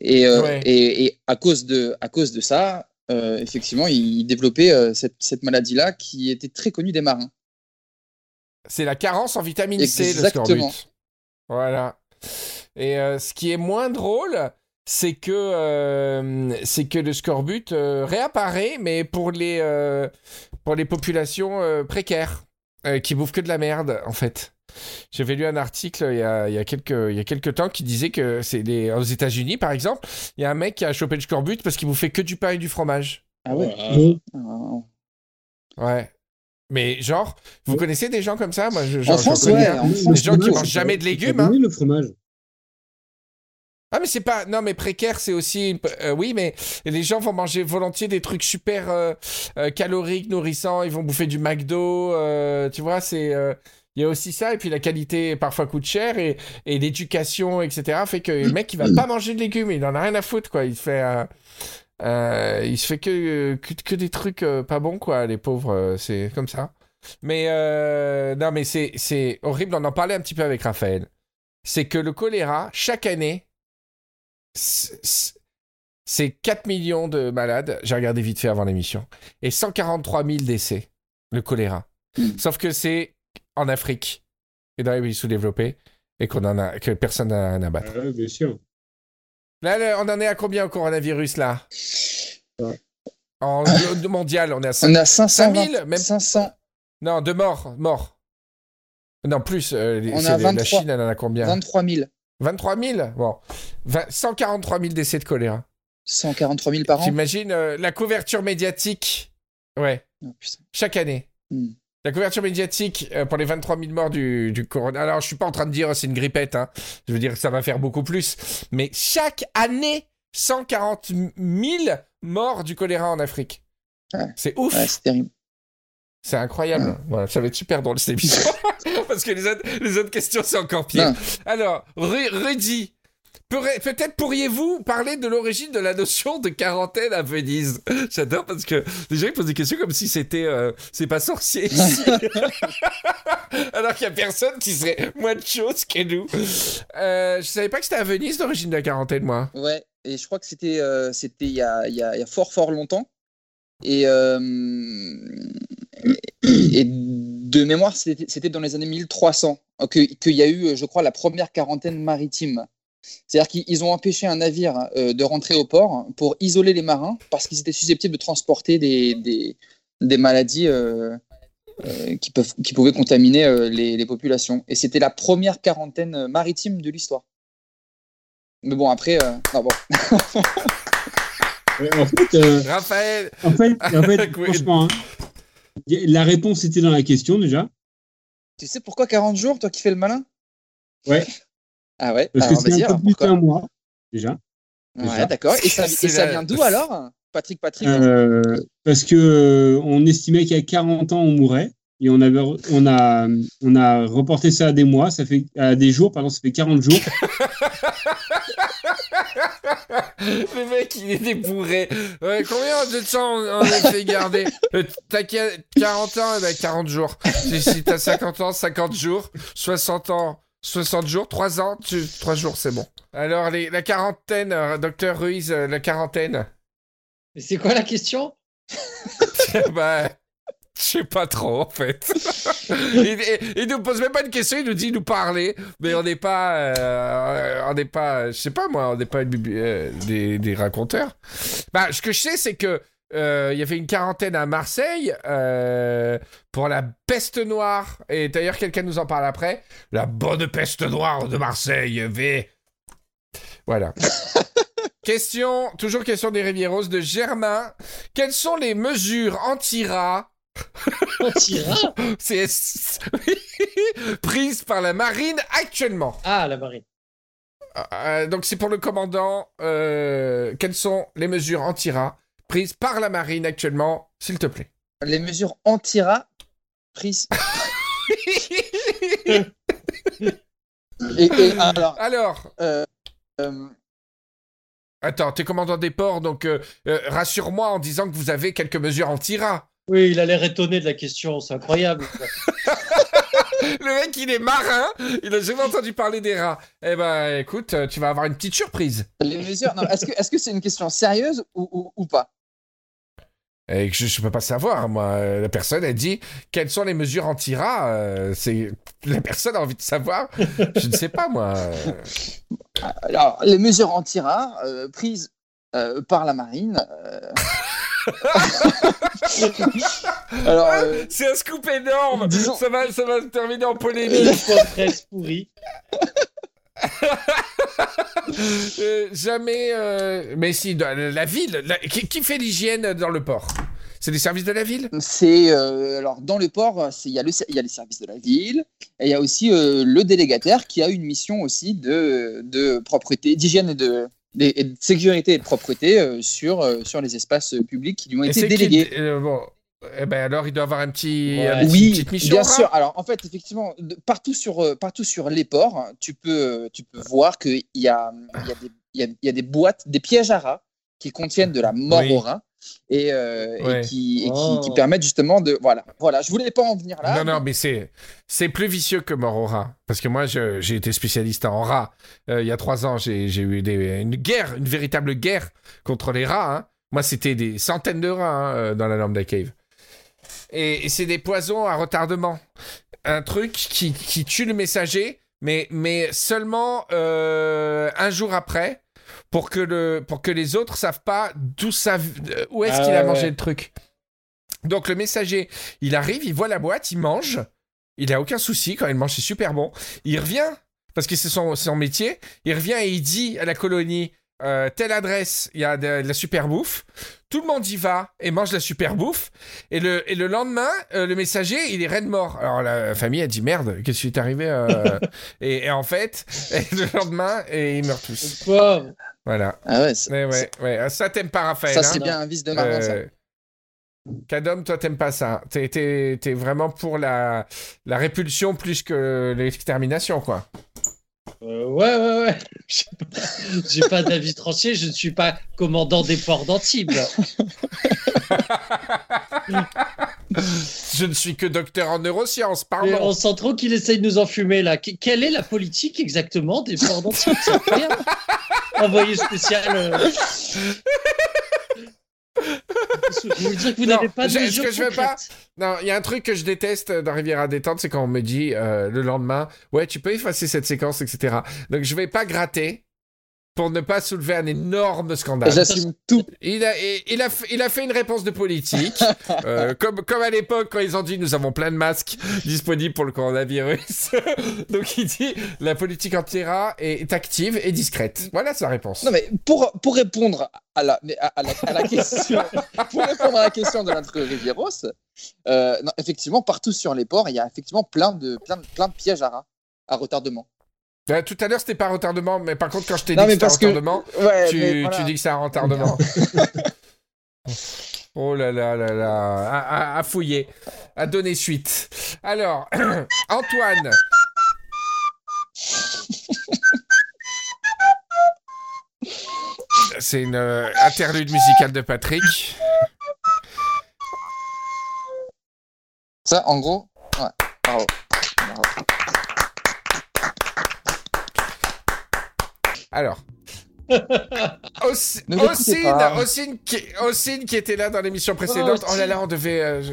Et, euh, Ouais. et, et à, cause de, à cause de ça, euh, effectivement, ils développaient euh, cette, cette maladie-là qui était très connue des marins. C'est la carence en vitamine C, le Exactement. scorbut. Voilà. Et euh, ce qui est moins drôle, c'est que, euh, c'est que le scorbut euh, réapparaît, mais pour les, pour les populations précaires, qui bouffent que de la merde, en fait. J'avais lu un article il y a, il y a, quelques, il y a quelques temps qui disait que c'est aux États-Unis, par exemple, il y a un mec qui a chopé le scorbut parce qu'il bouffait que du pain et du fromage. Ah ouais Ah, Ouais. Mais genre, vous Ouais. connaissez des gens comme ça? Moi, je, En genre, France, ouais. en France, gens qui fromage, mangent jamais de légumes, hein. le fromage. Ah mais c'est pas non mais précaire c'est aussi euh, oui mais les gens vont manger volontiers des trucs super euh, euh, caloriques nourrissants ils vont bouffer du McDo euh, tu vois c'est euh, il y a aussi ça et puis la qualité parfois coûte cher et, et l'éducation etc fait que le mec il va pas manger de légumes il en a rien à foutre quoi il fait euh, euh, il se fait que, que que des trucs euh, pas bons quoi les pauvres c'est comme ça mais non mais c'est horrible on en parlait un petit peu avec Raphaël c'est que le choléra chaque année c'est c'est 4 millions de malades, j'ai regardé vite fait avant l'émission, et 143 000 décès, le choléra. Mm. Sauf que c'est en Afrique et dans les pays sous-développés, et qu'on en a, que personne n'a rien à battre. Ah bien sûr. Là, là, on en est à combien au coronavirus, là? Ouais. En mondial, on est à 5 On a 500, 5000, même- 500, Non, de morts, morts. Non, plus, euh, On a les- la 23. Chine, elle en a combien? 23 000. 23 000 Bon. 20 143 000 décès de choléra. 143 000 par an. T'imagines euh, la couverture médiatique? Ouais, Oh, chaque année. Hmm. La couverture médiatique euh, pour les 23 000 morts du, du corona. Alors, je suis pas en train de dire c'est une grippette, hein. Je veux dire que ça va faire beaucoup plus. Mais chaque année, 140 000 morts du choléra en Afrique. Ouais. C'est ouf. Ouais, c'est terrible. C'est incroyable. Voilà, ça va être super drôle cette émission. Parce que les autres, les autres questions, c'est encore pire. Non. Alors, Ru- Rudy, peut-être pourriez-vous parler de l'origine de la notion de quarantaine à Venise? J'adore parce que les gens ils posent des questions comme si c'était euh, c'est pas sorcier ici. Alors qu'il y a personne qui serait moins de choses que nous. Euh, je savais pas que c'était à Venise l'origine de la quarantaine, moi. Ouais, et je crois que c'était euh, c'était il y a, y, a, y a fort fort longtemps. Et, euh, et de mémoire, c'était dans les années 1300 que- qu'il y a eu, je crois, la première quarantaine maritime. C'est-à-dire qu'ils ils ont empêché un navire euh, de rentrer au port pour isoler les marins parce qu'ils étaient susceptibles de transporter des, des, des maladies euh, euh, qui, peuvent, qui pouvaient contaminer euh, les, les populations. Et c'était la première quarantaine maritime de l'histoire. Mais bon, après, euh, non, bon. En fait, euh, Raphaël, en fait, en fait franchement, hein, la réponse était dans la question déjà. Tu sais pourquoi 40 jours, toi qui fais le malin? Ouais. Ah ouais Parce Alors, que c'est un peu plus qu'un mois déjà. Ouais, d'accord. Et ça, et vient d'où alors Patrick, Patrick Euh, parce que euh, on estimait qu'à 40 ans on mourrait et on avait on a on a reporté ça à des mois, ça fait à des jours pardon, ça fait 40 jours. le mec il est débourré. Ouais, combien de temps on, on a fait garder? Euh, T'as qu- 40 ans, eh ben 40 jours. Si, si t'as 50 ans, 50 jours. 60 ans, 60 jours. 3 ans, tu, 3 jours, c'est bon. Alors, les, la quarantaine, euh, docteur Ruiz, euh, la quarantaine. Mais c'est quoi la question? Bah, je sais pas trop en fait. il, il- il nous pose même pas une question, il nous dit nous parler, mais on n'est pas, euh, on n'est pas, je sais pas moi, on n'est pas des, des raconteurs. Bah, ce que je sais, c'est que euh, il y avait une quarantaine à Marseille euh, pour la peste noire. Et d'ailleurs, quelqu'un nous en parle après. La bonne peste noire de Marseille, V. Voilà. question, toujours question des Rivieros de Germain. Quelles sont les mesures anti-rats On tirera c'est prise par la marine actuellement. Ah, la marine. Euh, donc c'est pour le commandant. euh, quelles sont les mesures anti-rats prises par la marine actuellement, s'il te plaît Les mesures anti-rats prises. Et, et alors, Alors, euh, euh, attends, t'es commandant des ports, donc euh, euh, rassure-moi en disant que vous avez quelques mesures anti-rats. Oui, il a l'air étonné de la question, c'est incroyable. Le mec, il est marin, il a jamais entendu parler des rats. Eh ben, écoute, euh, tu vas avoir une petite surprise. les mesures. Est-ce que c'est une question sérieuse ou, ou, ou pas? Et je, je peux pas savoir, moi. La personne, elle dit quelles sont les mesures anti-rats. euh, c'est la personne a envie de savoir. je ne sais pas, moi. Alors, les mesures anti-rats euh, prises euh, par la marine. euh, Alors, euh, C'est un scoop énorme. Disons- Ça va, ça va se terminer en polémique. pourri. Euh, jamais. euh, Mais si, la ville. la- Qui, qui fait l'hygiène dans le port? C'est les services de la ville? C'est euh, alors dans le port, il y a le il y a les services de la ville et il y a aussi le délégataire qui a une mission aussi de de propreté, d'hygiène et de et et de sécurité et de propreté sur sur les espaces publics qui lui ont Et été qui- délégués. euh, bon. Eh ben alors, il doit avoir un petit, Ouais. un petit- Oui, petite mission. bien rat. sûr. Alors en fait, effectivement, de- partout sur euh, partout sur les ports, hein, tu peux euh, tu peux voir qu'il y a il y a des il y a, il y a des boîtes, des pièges à rats qui contiennent de la mort Oui. aux rats et, euh, et qui et qui, Oh. qui permettent justement de voilà voilà. Je voulais pas en venir là. Non, non, mais c'est, c'est plus vicieux que mort au rat. Parce que moi, j'ai été spécialiste en rats. Euh, il y a trois ans, j'ai, j'ai eu des- une guerre, une véritable guerre contre les rats. hein. Moi, c'était des centaines de rats hein, dans la Lambda Cave. Et, et c'est des poisons à retardement. Un truc qui, qui tue le messager, mais, mais seulement euh, un jour après, pour que, le, pour que les autres savent pas d'où ça, où est-ce Ah qu'il a ouais, mangé le truc. Donc le messager, il arrive, il voit la boîte, il mange. Il a aucun souci quand il mange, c'est super bon. Il revient, parce que c'est son, son métier, il revient et il dit à la colonie euh, telle adresse, il y a de, de la super bouffe. Tout le monde y va et mange la super bouffe. Et le, et le lendemain, euh, le messager, il est raide mort. Alors la famille a dit merde, qu'est-ce qui est arrivé euh et, et en fait, et le lendemain, et ils meurent tous. Voilà. Ah ouais, ça, Ouais. Ça, t'aimes pas, Raphaël. ça hein c'est bien un vice de marin. ça. Cadom, toi, t'aimes pas ça. T'es, t'es- t'es vraiment pour la, la répulsion plus que l'extermination, quoi. Euh, ouais, ouais, ouais. J'ai pas- pas d'avis tranché, je ne suis pas commandant des ports d'Antibes. Je ne suis que docteur en neurosciences, Et pardon. on sent trop qu'il essaye de nous enfumer là. Que- Quelle est la politique exactement des ports d'Antibes? Envoyé spécial. euh. Dire que vous n'avez pas de je- ce mesures que je veux pas- concrètes. Non, il y a un truc que je déteste dans Rivière à détente, c'est quand on me dit euh, le lendemain, ouais, tu peux effacer cette séquence, etc. Donc je vais pas gratter pour ne pas soulever un énorme scandale. J'assume tout. Il a, et- il, a, f- il a fait une réponse de politique, euh, comme, comme à l'époque quand ils ont dit nous avons plein de masques disponibles pour le coronavirus. Donc il dit la politique anti-rat est, est active et discrète. Voilà sa réponse. Non mais pour, pour répondre à la, à, à la, à la question, pour répondre à la question de notre Rivieros, euh, non, effectivement partout sur les ports il y a effectivement plein de plein de, plein de pièges à rats à retardement. Euh, tout à l'heure c'était pas retardement, mais par contre quand je t'ai dit que c'était un que- retardement, Ouais, tu, mais voilà. tu dis que c'est un retardement. oh là là là là, à, à- à fouiller, à donner suite. Alors, Antoine. C'est une euh, interlude musicale de Patrick. Ça en gros, ouais, bravo. Alors, Ossine, qui, Ossine qui était là dans l'émission précédente. Oh, Oh, là là, on devait. euh, je-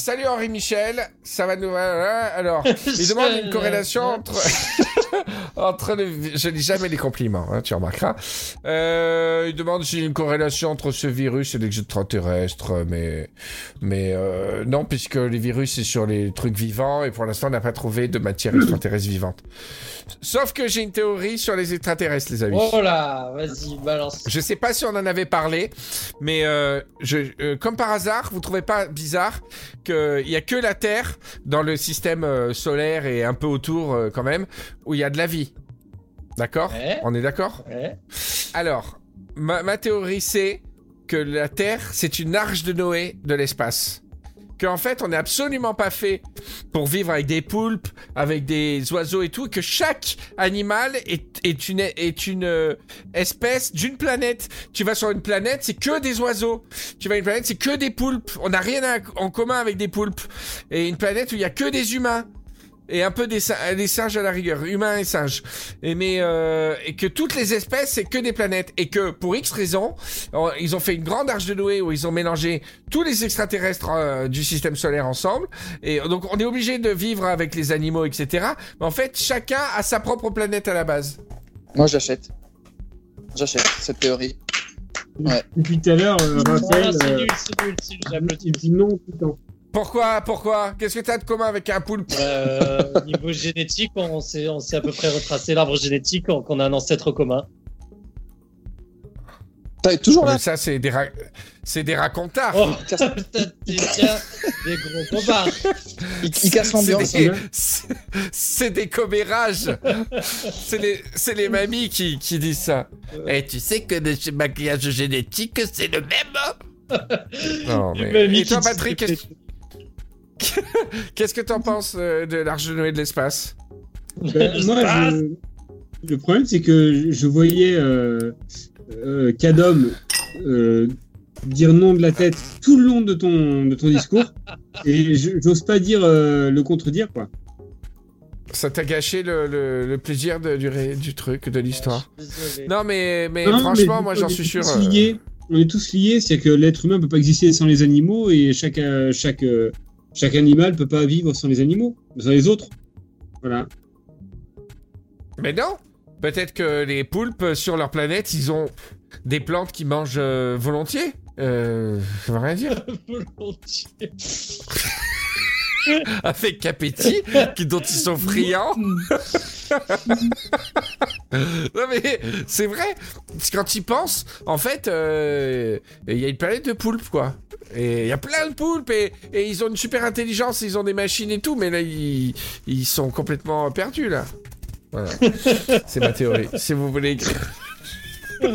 Salut Henri Michel, ça va nous. voilà, Alors, il demande une corrélation entre. entre. Je lis jamais les compliments, hein, tu remarqueras. Euh, il demande s'il y a une corrélation entre ce virus et les extraterrestres, mais. Mais euh, non, puisque les virus, c'est sur les trucs vivants, et pour l'instant, on n'a pas trouvé de matière extraterrestre vivante. Sauf que j'ai une théorie sur les extraterrestres, les amis. Oh là, vas-y, balance. Je sais pas si on en avait parlé, mais euh, je, euh, comme par hasard, vous trouvez pas bizarre qu'il y a que la Terre dans le système euh, solaire et un peu autour euh, quand même où il y a de la vie. D'accord? Ouais. On est d'accord? Ouais. Alors, ma, ma théorie c'est que la Terre c'est une arche de Noé de l'espace. Qu'en fait on n'est absolument pas fait pour vivre avec des poulpes, avec des oiseaux et tout, que chaque animal est, une, euh, espèce d'une planète. Tu vas sur une planète, c'est que des oiseaux. Tu vas à une planète, c'est que des poulpes. On n'a rien en commun avec des poulpes. Et une planète où il y a que des humains. Et un peu des, sin- des singes à la rigueur, humains et singes. Et, mais, euh, et que toutes les espèces, c'est que des planètes. Et que pour X raisons, ils ont fait une grande arche de Noé où ils ont mélangé tous les extraterrestres euh, du système solaire ensemble. Et donc on est obligé de vivre avec les animaux, etc. Mais en fait, chacun a sa propre planète à la base. Moi, j'achète. J'achète cette théorie. Depuis tout à l'heure, euh, Raphaël, c'est euh, nul, c'est nul, c'est nul, j'applaudis. dit non temps. Pourquoi Pourquoi? Qu'est-ce que t'as de commun avec un poulpe? Euh, au niveau génétique, on sait, on sait à peu près retracer l'arbre génétique, on- qu'on a un ancêtre commun. T'es toujours là? Mais Ça, c'est des, ra- c'est des racontards. Oh, casse- putain, bien des gros copains. il, il casse l'ambiance. C'est des, c'est- c'est des commérages. c'est les, c'est les mamies qui, qui disent ça. Et tu sais que le maquillage génétique, c'est le même. non, Les mais... mamies Et toi, qui Patrick, disent qu'est-ce qu'est-ce que t'en penses euh, de l'arche de Noé de l'espace? Ben, moi, je- le problème, c'est que je voyais euh, euh, Kadom euh, dire non de la tête tout le long de ton, de ton discours. et j'ose pas dire euh, le contredire, quoi. Ça t'a gâché le, le- le plaisir de- du, ré- du truc, de l'histoire? Désolé. Non, mais, mais Non, franchement, mais moi, j'en suis sûr. euh. On est tous liés, c'est que l'être humain peut pas exister sans les animaux et chaque, chaque, euh, chaque animal peut pas vivre sans les animaux, sans les autres. Voilà. Mais non Peut-être que les poulpes, sur leur planète, ils ont des plantes qui mangent euh, volontiers. Euh, ça veut rien dire. Volontiers. Avec appétit, qui, dont ils sont friands. non mais c'est vrai. Quand tu y penses, en fait, euh, il y a une planète de poulpes, quoi. Et il y a plein de poulpes et, et ils ont une super intelligence, ils ont des machines et tout, mais là, ils, ils sont complètement perdus, là. Voilà. c'est ma théorie. Si vous voulez écrire.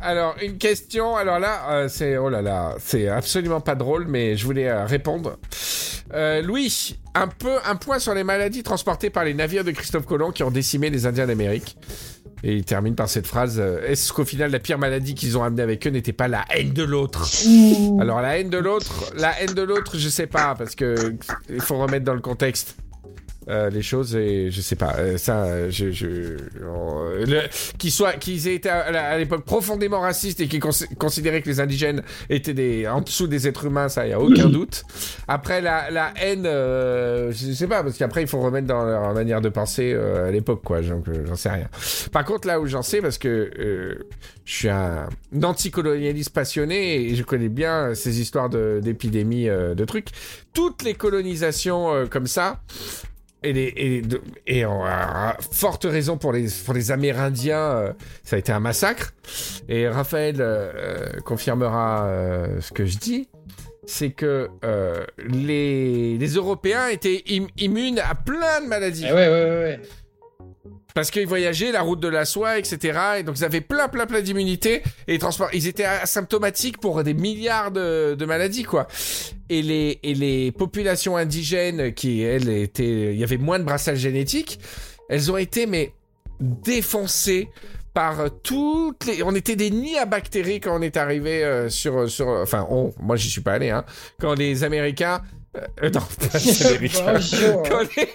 Alors, une question. Alors là, euh, c'est oh là là, c'est absolument pas drôle, mais je voulais euh, répondre. Euh, Louis, un peu un point sur les maladies transportées par les navires de Christophe Colomb qui ont décimé les Indiens d'Amérique. Et il termine par cette phrase euh, Est-ce qu'au final, la pire maladie qu'ils ont amenée avec eux n'était pas la haine de l'autre? Alors, la haine de l'autre, la haine de l'autre, je sais pas, parce que il faut remettre dans le contexte. Euh, les choses et je sais pas euh, ça euh, je, je euh, qu'ils soient qu'ils aient été à, à l'époque profondément racistes et cons- considéraient que les indigènes étaient des en dessous des êtres humains ça y a aucun doute. Après la, la haine euh, je sais pas parce qu'après il faut remettre dans leur manière de penser euh, à l'époque quoi donc euh, j'en sais rien. Par contre là où j'en sais parce que euh, je suis un anticolonialiste passionné et je connais bien ces histoires de- d'épidémies euh, de trucs toutes les colonisations euh, comme ça et, les, et, et en- à forte raison pour les, pour les Amérindiens, euh, ça a été un massacre. Et Raphaël euh, euh, confirmera euh, ce que je dis. C'est que euh, les, les Européens étaient im- immunes à plein de maladies. Eh ouais, ouais, ouais. Parce qu'ils voyageaient la route de la soie, etc. Et donc ils avaient plein, plein, plein d'immunité. Et ils, étaient asymptomatiques pour des milliards de, maladies, quoi. Et les, populations indigènes qui, elles, étaient... Il y avait moins de brassage génétique. Elles ont été, mais, défoncées par toutes les... On était des nids à bactéries quand on est arrivé euh, sur... sur... Enfin, on... Moi, j'y suis pas allé, hein. Quand les Américains Euh, non, pas. Bonjour. quand les...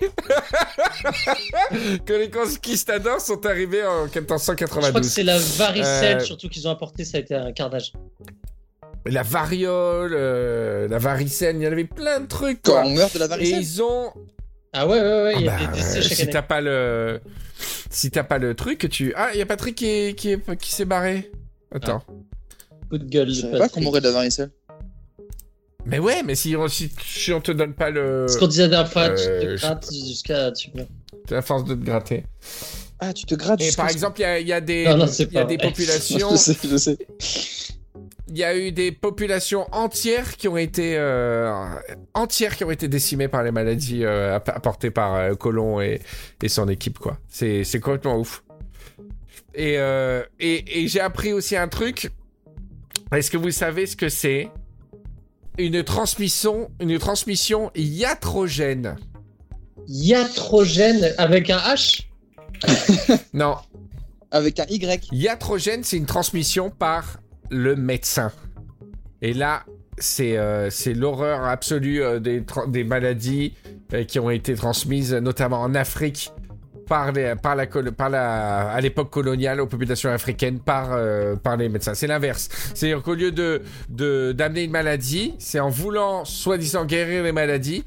quand les conquistadors sont arrivés en Je crois que 1492. c'est la varicelle Euh, surtout qu'ils ont apporté, ça a été un carnage. La variole, euh, la varicelle, il y en avait plein de trucs, Quand quoi. on meurt de la Et varicelle. ils ont... Ah ouais, ouais, ouais, il y Ah a bah, des décès euh, chaque si t'as pas le... Si t'as pas le truc, tu... Ah, il y a Patrick qui, est- qui, est- qui s'est barré. Attends. Coup de gueule. Je savais pas qu'on mourrait de la varicelle. Mais ouais, mais si on, si, si on te donne pas le... Ce qu'on disait la dernière fois, tu Euh, te je- grattes jusqu'à. Tu... à force de te gratter. Ah, tu te grattes. Et par exemple, il y a, il y a des, Non, non, y a pas des populations, je sais, je sais. il y a eu des populations entières qui ont été euh, entières qui ont été décimées par les maladies euh, app- apportées par euh, Colomb et, et son équipe quoi. C'est c'est complètement ouf. Et euh, et, et j'ai appris aussi un truc. Est-ce que vous savez ce que c'est une transmission une transmission iatrogène Iatrogène avec un H Non, Avec un Y. Iatrogène, c'est une transmission par le médecin. Et là, c'est euh, c'est l'horreur absolue euh, des maladies euh, qui ont été transmises, notamment en Afrique, par, les, par, la, colo- par la, à l'époque coloniale aux populations africaines, par, euh, par les médecins. C'est l'inverse. C'est-à-dire qu'au lieu de de- d'amener une maladie, c'est en voulant soi-disant guérir les maladies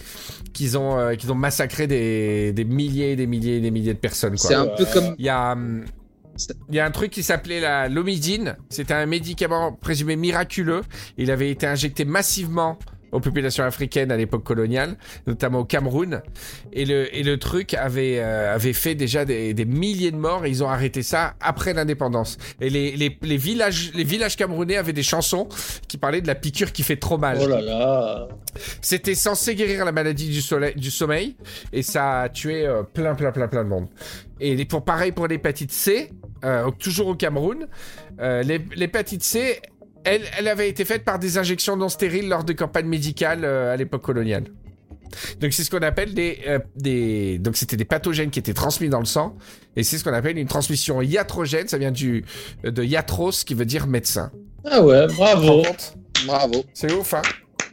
qu'ils ont, euh, qu'ils ont massacré des, des milliers et des milliers et des milliers de personnes. quoi. C'est un peu comme. Il y a, hum, il y a un truc qui s'appelait la l'omidine. C'était un médicament présumé miraculeux. Il avait été injecté massivement aux populations africaines à l'époque coloniale, notamment au Cameroun. Et le, et le truc avait, euh, avait fait déjà des, des milliers de morts et ils ont arrêté ça après l'indépendance. Et les, les, les, villages, les villages camerounais avaient des chansons qui parlaient de la piqûre qui fait trop mal. Oh là là. C'était censé guérir la maladie du, soleil, du sommeil et ça a tué euh, plein, plein, plein, plein de monde. Et pour pareil pour l'hépatite C, euh, toujours au Cameroun, l'hép- l'hépatite C, elle, elle avait été faite par des injections non stériles lors de campagnes médicales euh, à l'époque coloniale. Donc c'est ce qu'on appelle des, euh, des donc c'était des pathogènes qui étaient transmis dans le sang et c'est ce qu'on appelle une transmission iatrogène. Ça vient du de iatros qui veut dire médecin. Ah ouais, bravo. Bravo. c'est ouf, hein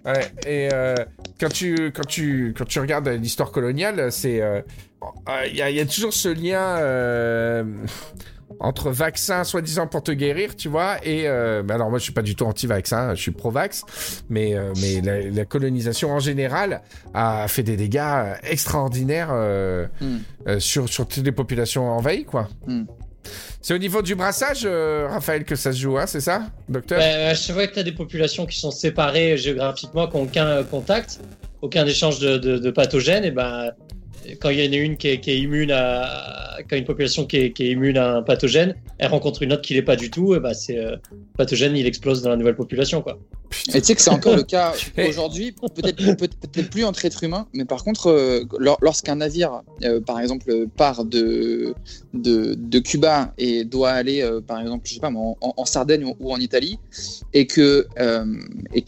Ouais, et euh, quand, tu, quand, tu, quand tu regardes l'histoire coloniale, c'est. euh, Il y, a, il y a toujours ce lien euh, entre vaccin, soi-disant pour te guérir, tu vois, et. euh, bah alors, moi, je suis pas du tout anti-vaccin, je suis pro-vax, mais, euh, mais la, la colonisation en général a fait des dégâts euh, extraordinaires euh, Hmm. euh, sur, sur toutes les populations envahies, quoi. Hmm. C'est au niveau du brassage, euh, Raphaël, que ça se joue, hein, c'est ça, docteur? À chaque fois que tu as des populations qui sont séparées géographiquement, qui n'ont aucun contact, aucun échange de, de- de pathogènes, et ben quand il y en a une qui est, qui est immune à. Quand une population qui est, qui est immune à un pathogène, elle rencontre une autre qui l'est pas du tout, et ben c'est. euh, le pathogène, il explose dans la nouvelle population, quoi. Et tu sais que c'est encore le cas aujourd'hui, peut-être peut, plus entre êtres humains, mais par contre, euh, lor- lorsqu'un navire, euh, par exemple, part de, de, de Cuba et doit aller, euh, par exemple, je sais pas, en, en Sardaigne ou, ou en Italie, et que euh, et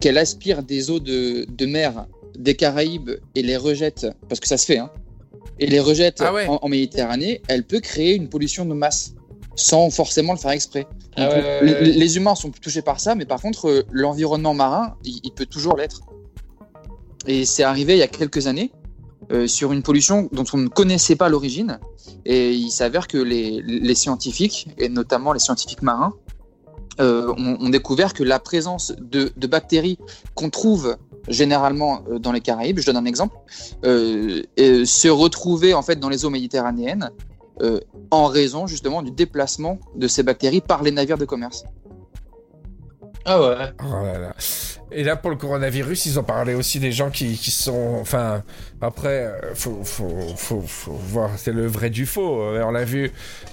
qu'elle aspire des eaux de, de mer des Caraïbes et les rejette, parce que ça se fait, hein, et les rejette Ah ouais. en, en Méditerranée, elle peut créer une pollution de masse sans forcément le faire exprès. Ah Donc, ouais, ouais, les, humains sont touchés par ça, mais par contre, euh, l'environnement marin, il, il peut toujours l'être. Et c'est arrivé il y a quelques années euh, sur une pollution dont on ne connaissait pas l'origine. Et il s'avère que les, les scientifiques, et notamment les scientifiques marins, euh, ont, ont découvert que la présence de, de bactéries qu'on trouve généralement euh, dans les Caraïbes, je donne un exemple, euh, et se retrouvaient en fait dans les eaux méditerranéennes euh, en raison justement du déplacement de ces bactéries par les navires de commerce. Ah ouais. Oh là là. Et là, pour le coronavirus, ils ont parlé aussi des gens qui, qui sont. Enfin, après, euh, faut, faut, faut, faut voir, c'est le vrai du faux. Euh, On l'a vu,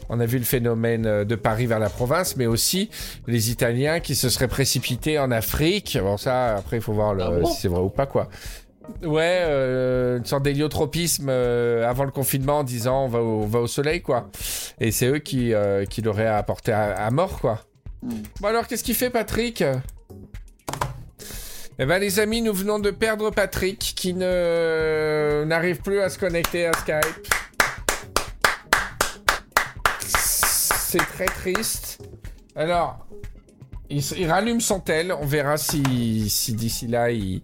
on a vu le phénomène euh, de Paris vers la province, mais aussi les Italiens qui se seraient précipités en Afrique. Bon, ça, après, il faut voir le, Ah bon si c'est vrai ou pas, quoi. Ouais, euh, une sorte d'héliotropisme euh, avant le confinement en disant on va au, on va au soleil, quoi. Et c'est eux qui, euh, qui l'auraient apporté à, à mort, quoi. Bon alors, qu'est-ce qu'il fait, Patrick? Eh ben, les amis, nous venons de perdre Patrick, qui ne n'arrive plus à se connecter à Skype. C'est très triste. Alors, il, il rallume son tel. On verra si, si d'ici là il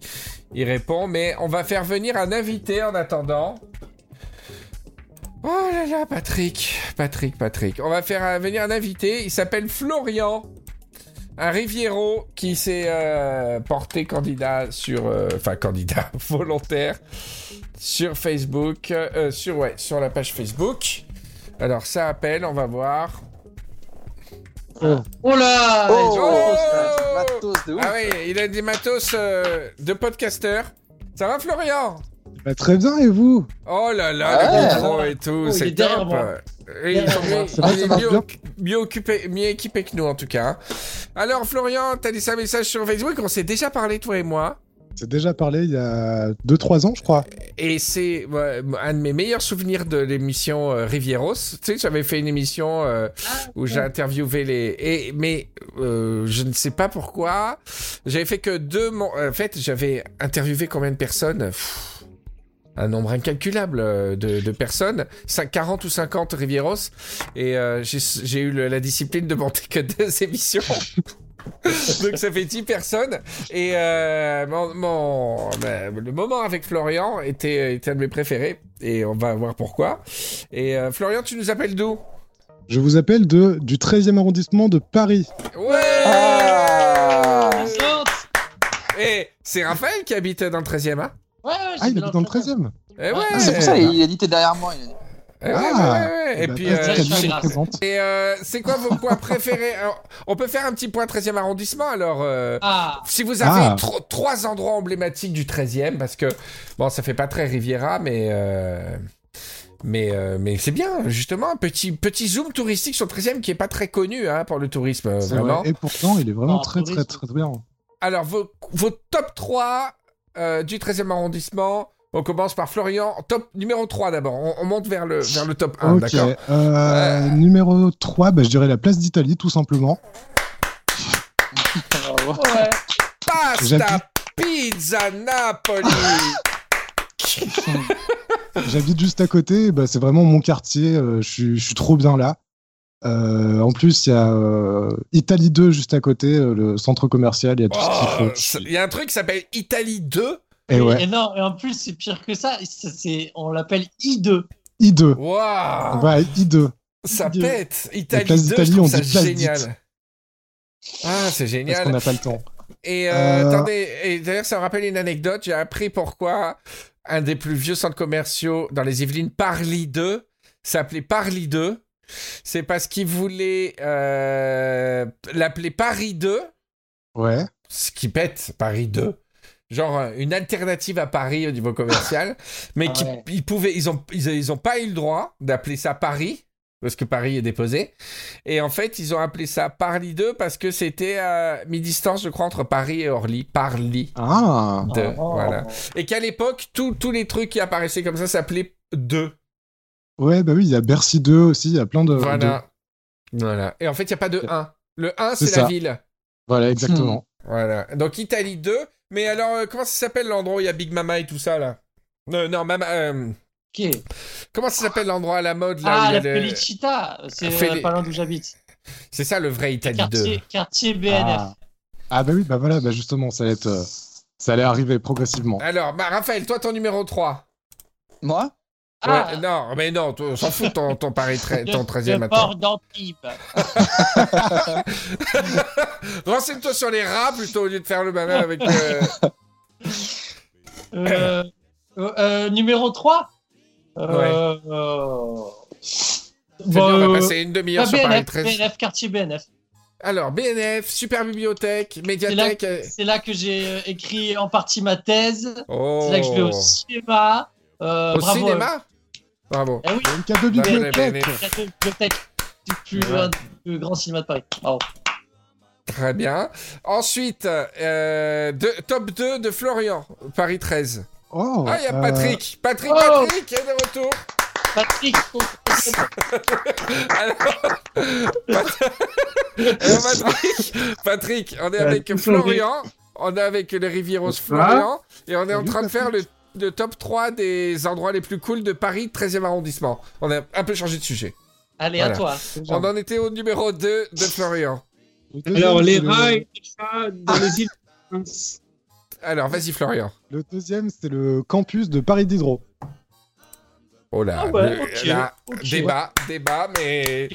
répond. Mais on va faire venir un invité en attendant. Oh là là, Patrick, Patrick, Patrick. On va faire euh, venir un invité. Il s'appelle Florian, un Riviero qui s'est euh, porté candidat sur, euh, enfin candidat volontaire sur Facebook, euh, sur ouais, sur la page Facebook. Alors ça appelle, on va voir. Oh là Oh, les Oh c'est matos de ouf. Ah oui, il a des matos euh, de podcasteur. Ça va Florian? Bah, très bien, et vous Oh là là, Ouais. le micro et tout, Oh, c'est top. il est mieux, occupé, mieux équipé que nous en tout cas. Alors Florian, t'as laissé un message sur Facebook, on s'est déjà parlé toi et moi. C'est déjà parlé il y a 2-3 ans, je crois. Et c'est ouais, un de mes meilleurs souvenirs de l'émission euh, Rivieros. Tu sais, j'avais fait une émission euh, où j'ai interviewé les. Et, mais euh, je ne sais pas pourquoi. J'avais fait que deux. mon- En fait, j'avais interviewé combien de personnes? Un nombre incalculable euh, de, de personnes. Cin- 40 ou 50 Rivieros. Et euh, j'ai eu le- la discipline de monter que deux émissions. Donc ça fait 10 personnes. Et euh, mon, mon- bah, le moment avec Florian était, était un de mes préférés. Et on va voir pourquoi. Et euh, Florian, tu nous appelles d'où? Je vous appelle de, du 13e arrondissement de Paris. Ouais Ah. Et c'est Raphaël qui habite dans le 13e, hein? Ouais, ouais, Ah, il habite dans le entendu. 13e Eh ouais, Ah, c'est pour ça, il a dit t'es derrière moi. il a dit. Eh ouais, Ah. ouais, ouais, ouais. Et Bah, puis, Patrick euh, et euh, c'est quoi vos coins préférés? Alors, On peut faire un petit point 13e arrondissement, alors... euh, Ah, Si vous avez Ah. tro- trois endroits emblématiques du 13e, parce que, bon, ça fait pas très Riviera, mais. euh, Mais, euh, mais c'est bien, justement, un petit, petit zoom touristique sur le 13e qui est pas très connu hein, pour le tourisme, C'est vraiment. vrai. Et pourtant, il est vraiment En très, très, tourisme. très, bien. Alors, vos, vos top 3 euh, du 13e arrondissement, on commence par Florian. Top numéro 3 d'abord, on, on monte vers le, vers le top 1, ok. d'accord Euh, Numéro 3, bah, je dirais la place d'Italie, tout simplement. ouais. Pasta J'habite- Pizza Napoli J'habite juste à côté, bah, c'est vraiment mon quartier, euh, je suis- je suis trop bien là. Euh, en plus, il y a euh, Italie 2 juste à côté, euh, le centre commercial, il y a tout ce qu'il Oh, faut. Il y a un truc qui s'appelle Italie 2. Et ouais, Et non, et en plus, c'est pire que ça. c'est- on l'appelle I2. I2. Waouh Ouais, I2. Ça Dieu. pète Italie place 2, d'Italie, je on ça dit génial. dite. Ah, c'est Parce génial. qu'on n'a pas le temps. Et euh, Euh, attendez, et d'ailleurs, ça me rappelle une anecdote. J'ai appris pourquoi un des plus vieux centres commerciaux dans les Yvelines, Parly 2, s'appelait Parly 2. C'est parce qu'ils voulaient euh, l'appeler Paris 2, Ouais. ce qui pète, Paris 2. Genre euh, une alternative à Paris au niveau commercial, mais Ah ouais. ils pouvaient, ils ont, ils, ils ont pas eu le droit d'appeler ça Paris parce que Paris est déposé. Et en fait, ils ont appelé ça Parly 2 parce que c'était à mi-distance, je crois, entre Paris et Orly. Parly Ah 2, Oh. voilà. Et qu'à l'époque, tous tous les trucs qui apparaissaient comme ça s'appelaient 2. Ouais, bah oui, il y a Bercy 2 aussi, il y a plein de. de- Voilà. Voilà. Et en fait, il n'y a pas de 1. Le 1, C'est la ville. Voilà, exactement. Voilà. Donc Italie 2. Mais alors, euh, comment ça s'appelle l'endroit où il y a Big Mama et tout ça, là? Euh, Non, Mama. euh, Ok. comment ça s'appelle l'endroit à la mode, là Ah, où il y la a le- Felicita. C'est Féli- euh, pas loin d'où j'habite. C'est ça le vrai Italie 2. Quartier, quartier BNF. Ah. Ah bah oui, bah voilà, bah justement, ça allait être. euh, Ça allait arriver progressivement. Alors, bah, Raphaël, toi, ton numéro 3. Moi? Ah, Ouais, non, mais non, on s'en fout ton, ton, Paris tre- ton 13e le maintenant. port d'Antibes. Renseigne-toi sur les rats plutôt au lieu de faire le malin avec. euh, Euh, euh, numéro 3 euh, euh, c'est bah, bien, on va euh, passer une demi-heure bah, sur Paris BNF, 13. BNF, quartier BNF. Alors, BNF, super bibliothèque, médiathèque. c'est là que j'ai écrit en partie ma thèse. Oh. C'est là que je vais au cinéma. Euh, Au bravo. cinéma Bravo. Eh oui, Il y a une carte de bibliothèque. Plus, Ouais. plus grands cinémas de Paris. Bravo. Très bien. Ensuite, euh, de- top 2 de Florian, Paris 13. Oh, Ah, il y a euh, Patrick. Patrick, Oh. Patrick est de retour. Patrick, Alors, Pat- Alors, Patrick, Patrick, on est Euh, avec Florian, on est avec le Rivieros Florian, et on est en train de faire le, le top 3 des endroits les plus cool de Paris, 13e arrondissement. On a un peu changé de sujet. allez, Voilà. à toi. On en était au numéro 2 de Florian. Alors, les rats et les chats dans les îles. Alors, vas-y, Florian. Le deuxième, c'est le campus de Paris Diderot. Oh là, Ah ouais, le- ok, là, ok. débat, débat, mais.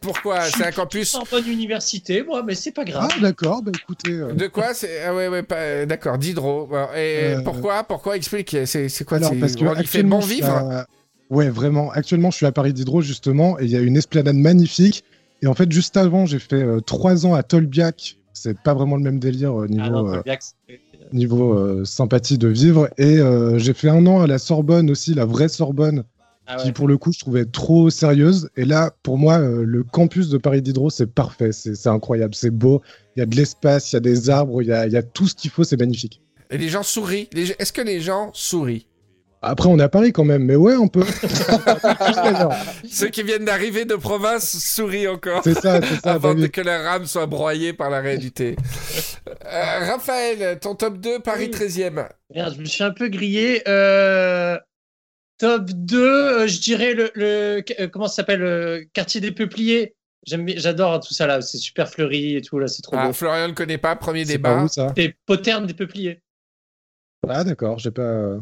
Pourquoi C'est un suis campus En bonne université, moi, mais c'est pas Ah, grave. d'accord, bah écoutez. euh, de quoi C'est ah ouais, ouais, pas- euh, d'accord, Diderot. Et Euh, pourquoi Pourquoi Explique. C'est c'est quoi alors, c'est- parce que On fait bon vivre à- Ouais, vraiment. Actuellement, je suis à Paris Diderot, justement, et il y a une esplanade magnifique. Et en fait, juste avant, j'ai fait euh, trois ans à Tolbiac. C'est pas vraiment le même délire euh, niveau, Ah non, Tolbiac, c'est- niveau euh, sympathie de vivre. Et euh, j'ai fait un an à la Sorbonne aussi, la vraie Sorbonne, Ah qui pour le coup, je trouvais trop sérieuse. Et là, pour moi, euh, le campus de Paris Diderot, c'est parfait. C'est incroyable, c'est beau. Il y a de l'espace, il y a des arbres, il y a, il y a tout ce qu'il faut, c'est magnifique. Et les gens sourient. Les- Est-ce que les gens sourient? Après, on est à Paris quand même, mais ouais, on peut. Ceux qui viennent d'arriver de province sourient encore. c'est ça, c'est ça. Avant que leur âme soit broyée par la réalité. Euh, Raphaël, ton top 2, Paris Oui. 13e. Merde, je me suis un peu grillé. Euh, top 2, euh, je dirais le, le euh, comment ça s'appelle le quartier des peupliers. J'adore tout ça là, c'est super fleuri et tout là, c'est trop Ah, beau. Florian ne connaît pas, premier débat. C'est Poterne des peupliers. Ah, d'accord, j'ai pas.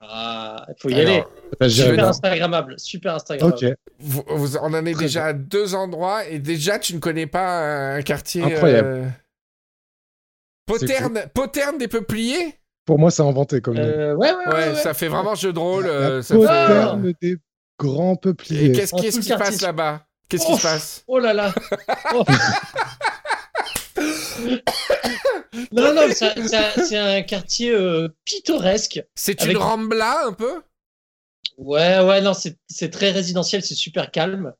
Ah, il faut y Alors, aller. Bah, Super. Instagrammable, super Instagrammable. Ok, vous- vous- on en est Très déjà à deux endroits et déjà tu ne connais pas un quartier. Incroyable. euh, Poterne, Poterne des peupliers? Pour moi, c'est inventé comme. Euh, ouais, ouais, ouais, ouais, ouais. ça fait vraiment jeu de rôle. La euh, ça fait- des grands Et peupliers. qu'est-ce Dans qu'est-ce qui se passe là-bas? Qu'est-ce Oh. qui se passe? Oh là là. Oh. non, non, ça- ça- c'est un quartier euh, pittoresque. C'est Avec- une rambla un peu? Ouais, ouais, non, c'est c'est très résidentiel, c'est super calme.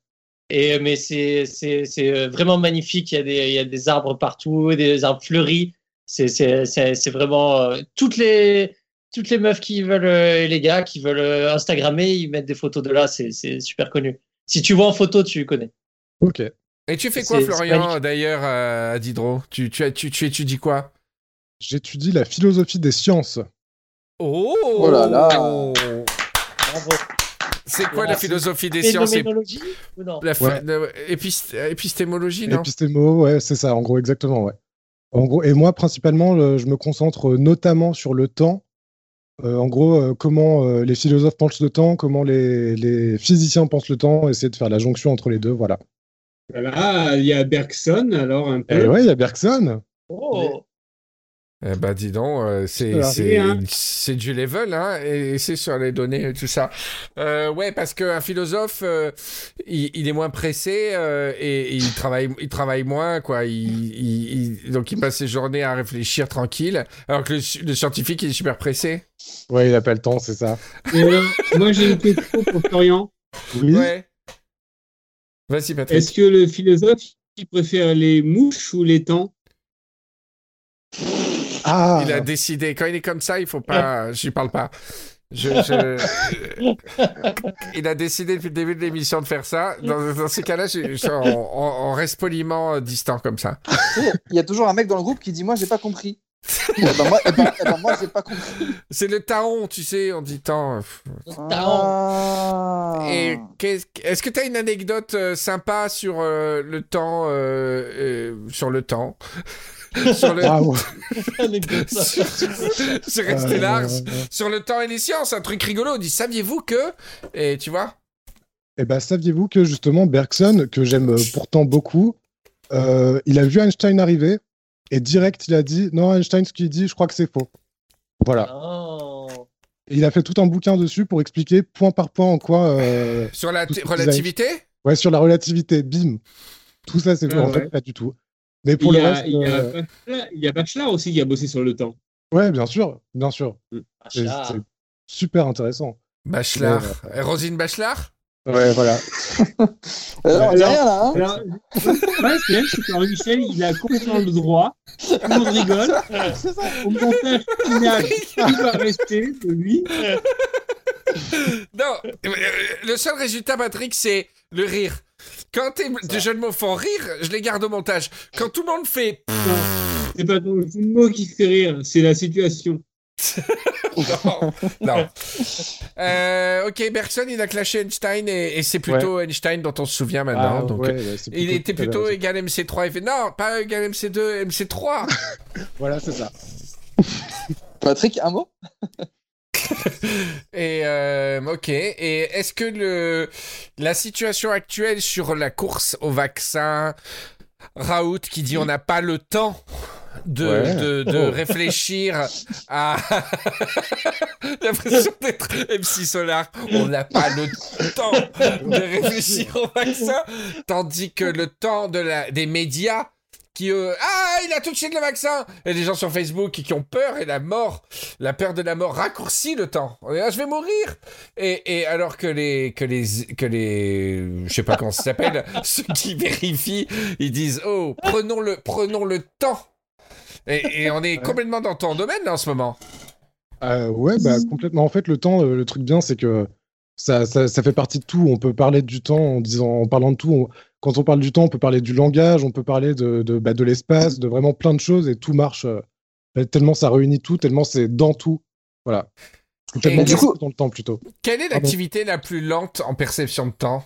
Et, mais c'est c'est- c'est euh, vraiment magnifique. Il y, a des, il y a des arbres partout, des arbres fleuris. C'est c'est- c'est- c'est vraiment. euh, toutes, les, toutes les meufs qui veulent, euh, et les gars qui veulent euh, Instagrammer, ils mettent des photos de là. C'est c'est super connu. Si tu vois en photo, tu connais. Ok. Et tu fais quoi, Florian, d'ailleurs, euh, à Diderot? Tu, tu, tu, tu étudies quoi? J'étudie la philosophie des sciences. Oh Oh là là. Bravo. C'est quoi la philosophie des sciences et Phénoménologie ou non? La Ouais. épistémologie, non? Épistémo, ouais, c'est ça, en gros, exactement, ouais. En gros, et moi, principalement, euh, je me concentre notamment sur le temps. Euh, en gros, euh, comment euh, les philosophes pensent le temps, comment les, les physiciens pensent le temps, essayer de faire la jonction entre les deux, voilà. Voilà, il y a Bergson, alors un ouais, il y a Bergson. Oh, Eh ben, dis donc, euh, c'est Voilà. c'est Hein. c'est du level, hein, et c'est sur les données et tout ça. Euh, ouais, parce qu'un philosophe, euh, il, il est moins pressé euh, et, et il travaille, il travaille moins, quoi. Il, il- il- donc il passe ses journées à réfléchir tranquille, alors que le, sci- le scientifique, il est super pressé. Ouais, il a pas le temps, c'est ça. Moi, j'ai une question pour Florian. Oui. Ouais. Vas-y, Patrick. Est-ce que le philosophe, il préfère les mouches ou les temps? Ah, Il a décidé. Quand il est comme ça, il faut pas. J'y parle pas. Je, je- Il a décidé depuis le début de l'émission de faire ça. Dans, dans ces cas-là, je- je- on, on- on reste poliment euh, distant comme ça. Il y a toujours un mec dans le groupe qui dit Moi, j'ai pas compris. Eh ben, moi, eh ben- eh ben, moi j'ai pas compris. C'est le taon, tu sais, on dit temps. Ah. Et est-ce que tu as une anecdote euh, sympa sur euh, le temps euh, euh, Sur le temps? Sur le. ouais. anecdote, ça. C'est resté large. Sur le temps et les sciences, un truc rigolo. On dit Saviez-vous que. Et tu vois? Eh ben, saviez-vous que justement Bergson, que j'aime euh, pourtant beaucoup, euh, il a vu Einstein arriver et direct il a dit non Einstein ce qu'il dit, je crois que c'est faux. Voilà. Oh. Et il a fait tout un bouquin dessus pour expliquer point par point en quoi euh, Sur la relativité? Ouais sur la relativité, bim. Tout ça c'est faux Ah en fait pas du tout. Mais pour il, y le a, reste, il, y a euh, Bachelard, il y a Bachelard aussi qui a bossé sur le temps. ouais bien sûr, bien sûr. C'est Achat. c'est super intéressant. Bachelard. Et Rosine Bachelard? Ouais voilà. Alors, on dit Alors- rien là. Hein Alors, ouais, c'est c'est que Michel, il a complètement le droit. Tout le monde rigole. ça. Au montage final, il va rester de lui. Non, euh, le seul résultat, Patrick, c'est le rire. Quand tes jeux de mots font rire, je les garde au montage. Quand tout le monde fait. C'est pas ton jeu de mots qui fait rire, c'est la situation. non, non. Euh, ok, Bergson, il a clashé Einstein et, et c'est plutôt Einstein dont on se souvient maintenant. Ah, donc, ouais, euh, ouais, c'est il était plutôt égal MC3. Il fait non, pas égal MC2, MC3. Voilà, c'est ça. Patrick, un mot? Et euh, ok. Et est-ce que le la situation actuelle sur la course au vaccin, Raoult qui dit on n'a pas le temps de, Ouais. de, de Oh. réfléchir à l'impression d'être MC Solar, on n'a pas le temps de réfléchir au vaccin, tandis que le temps de la des médias qui euh, ah il a touché le vaccin. Et des gens sur Facebook qui ont peur et la mort la peur de la mort raccourcit le temps. Est là, je vais mourir. Et, et alors que les que les que les je sais pas comment ça s'appelle ceux qui vérifient ils disent oh prenons le prenons le temps. Et, et on est complètement dans ton domaine là, en ce moment. Euh, ouais, bah complètement. En fait, le temps, euh, le truc bien, c'est que ça, ça, ça fait partie de tout. On peut parler du temps en disant, en parlant de tout. On- quand on parle du temps, on peut parler du langage, on peut parler de, de, bah, de l'espace, de vraiment plein de choses, et tout marche. euh, bah, tellement ça réunit tout, tellement c'est dans tout. Voilà. Tellement du coup- dans le temps plutôt. quelle est l'activité la plus lente en perception de temps?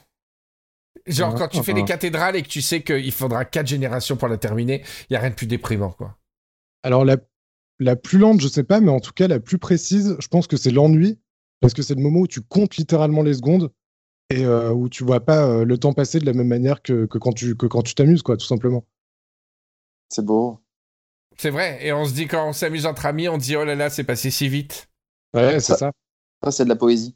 Genre Ah, quand tu ah, fais ah. les cathédrales et que tu sais qu'il faudra quatre générations pour la terminer, il y a rien de plus déprimant quoi. Alors, la, la plus lente, je sais pas, mais en tout cas, la plus précise, je pense que c'est l'ennui, parce que c'est le moment où tu comptes littéralement les secondes et euh, où tu vois pas euh, le temps passer de la même manière que, que quand tu que quand tu t'amuses, quoi, tout simplement. C'est beau. C'est vrai. Et on se dit, quand on s'amuse entre amis, on dit, oh là là, c'est passé si vite. Ouais, c'est ça. Ça, c'est de la poésie.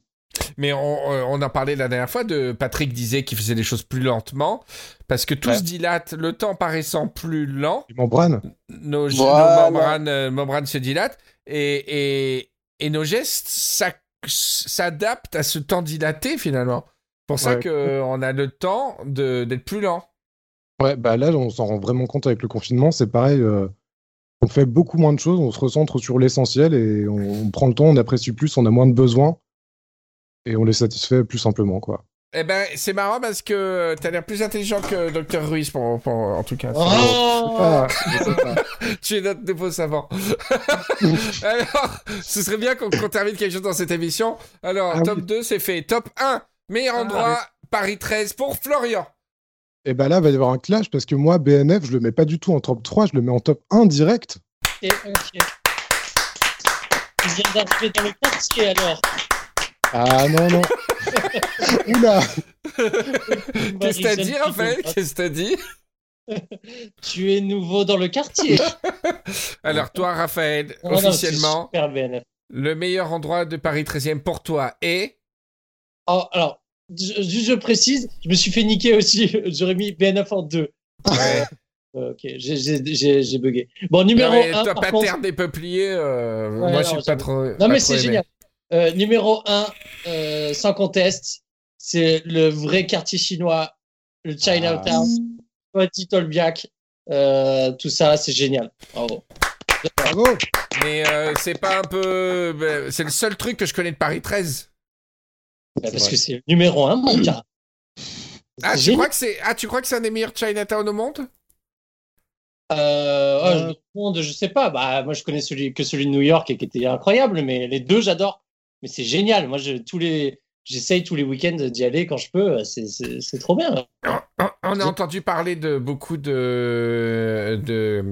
Mais on, euh, on en parlait la dernière fois de Patrick disait qu'il faisait les choses plus lentement parce que tout Ouais. se dilate, le temps paraissant plus lent, Du membrane. nos, Voilà. nos membranes, membranes se dilatent et, et, et nos gestes s'ac- s'adaptent à ce temps dilaté finalement. Pour ça Ouais. qu'on a le temps de- d'être plus lent. Ouais, bah là, on s'en rend vraiment compte avec le confinement. C'est pareil. euh, on fait beaucoup moins de choses, on se recentre sur l'essentiel et on, on prend le temps, on apprécie plus, on a moins de besoins et on les satisfait plus simplement, quoi. Eh ben, c'est marrant parce que t'as l'air plus intelligent que Dr Ruiz pour, pour- en tout cas. Oh Ah, je sais pas. Tu es notre nouveau savant. Alors, ce serait bien qu'on termine quelque chose dans cette émission. Alors, Ah top oui. 2, c'est fait. Top 1, meilleur Ah, endroit, Paris 13 pour Florian. Et bah là, va y avoir un clash parce que moi, BNF, je le mets pas du tout en top 3, je le mets en top 1 direct. Ok, ok. Tu viens d'arriver dans le quartier alors. Ah non, non. Oula Qu'est-ce que t'as dit, Raphaël Qu'est-ce que t'as dit? Tu es nouveau dans le quartier. Alors, toi, Raphaël, Non, non, c'est officiellement, le meilleur endroit de Paris 13e pour toi est. Oh, alors, je- juste je précise, je me suis fait niquer aussi. J'aurais mis BNF en 2. Ouais. ok, j'ai- j'ai j'ai- j'ai bugué. Bon, numéro Non, mais 1. toi, par pas contre, terre des peupliers, euh, Ouais, moi, je suis pas trop. Non, pas mais c'est génial. Euh, numéro 1, sans conteste, c'est le vrai quartier chinois, le Chinatown, Petit Tolbiac, euh, tout ça, c'est génial. Bravo. Bravo Mais euh, c'est pas un peu. ben, C'est le seul truc que je connais de Paris 13. Bah, parce vrai. que c'est le numéro 1, mon gars. Ah, tu crois que c'est ah, tu crois que c'est un des meilleurs Chinatown au monde? Euh, oh, Euh. je- monde, je sais pas. Bah, moi, je connais celui, que celui de New York et qui était incroyable, mais les deux, j'adore. Mais c'est génial. Moi, je, tous les, j'essaye tous les week-ends d'y aller quand je peux. C'est, trop bien. On- On a entendu parler de beaucoup de de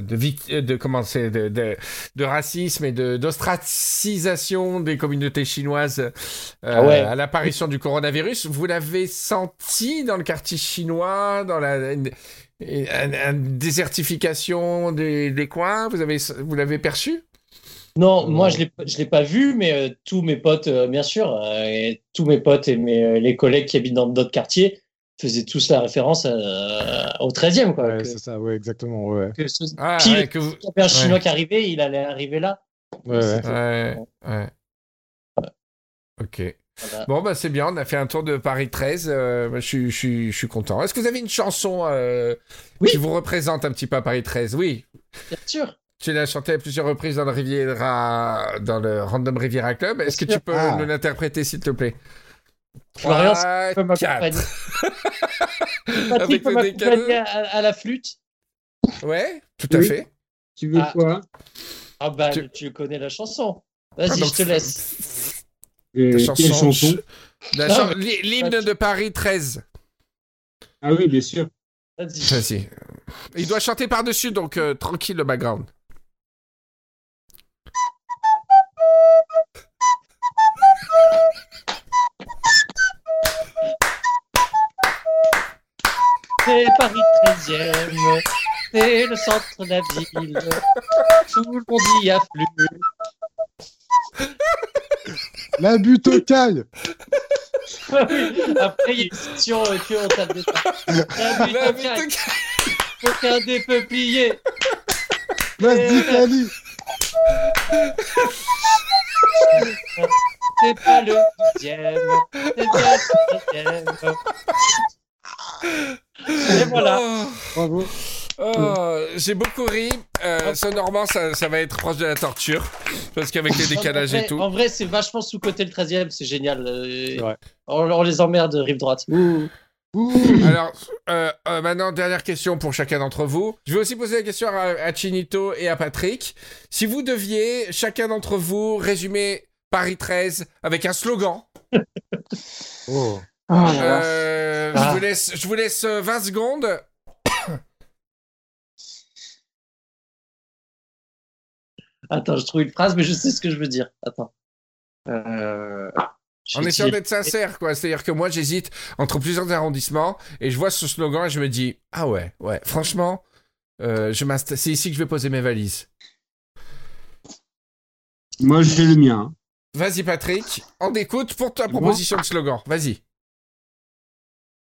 de, de comment c'est de, de, de racisme et de d'ostracisation des communautés chinoises euh, Ah ouais. à l'apparition du coronavirus. Vous l'avez senti dans le quartier chinois, dans la une, une- une désertification des, des coins? Vous avez vous l'avez perçu? Non, Euh, moi, je l'ai, je l'ai pas vu, mais euh, tous mes potes, euh, bien sûr, euh, et tous mes potes et mes, euh, les collègues qui habitent dans d'autres quartiers faisaient tous la référence euh, au 13e, quoi. Ouais, que, c'est ça, ouais, exactement, ouais. que ce, Ah, pile, ouais, que vous- il y avait un Chinois ouais. qui arrivait, il allait arriver là. Ouais, ouais. Ouais. Ok. Voilà. Bon, bah c'est bien, on a fait un tour de Paris 13. euh, bah, je, suis- je, suis- je suis content. Est-ce que vous avez une chanson euh, Oui. qui vous représente un petit peu à Paris 13 Oui. Bien sûr. Tu l'as chanté à plusieurs reprises dans le, Riviera, dans le Random Riviera Club. Est-ce que tu peux Ah. nous l'interpréter, s'il te plaît? Florian. Patrick Avec peut m'accompagner à, à la flûte. Ouais, tout à fait. Tu veux Ah. quoi? Ah bah, Tu- tu, connais la chanson. Vas-y, Ah, donc, je te laisse. Et La chanson. chanson? La chan- mais- l'hy- L'hymne de Paris 13. Ah oui, bien sûr. Vas-y. Vas-y. Il doit chanter par-dessus, donc euh, tranquille le background. C'est Paris 13e, c'est le centre de la ville. Tout le monde y afflue. La butte aux cailles Après, il y a une section euh, que on tape des pas. La butte La au butte caille, au aucun des peupliers. Place d'Italie C'est pas le dixième, c'est bien le dixième. Et voilà. Oh. Bravo Oh, j'ai beaucoup ri. Euh, sonorement, ça, ça va être proche de la torture. Parce qu'avec les décalages en et vrai, tout. En vrai, c'est vachement sous-côté le 13e, c'est génial. euh, Ouais. on, on les emmerde, rive droite. Ouh. Alors, euh, euh, maintenant, dernière question pour chacun d'entre vous. Je vais aussi poser la question à, à Chinito et à Patrick. Si vous deviez, chacun d'entre vous, résumer Paris 13 avec un slogan, Oh. Euh, Ah. je, vous laisse, je vous laisse euh, 20 secondes. Attends, je trouve une phrase, mais je sais ce que je veux dire. Attends. Euh... En essayant d'être sincère, quoi. C'est-à-dire que moi, j'hésite entre plusieurs arrondissements et je vois ce slogan et je me dis, ah ouais, ouais, franchement, euh, c'est ici que je vais poser mes valises. Moi, j'ai le mien. Vas-y, Patrick, on écoute pour ta proposition de slogan. Vas-y.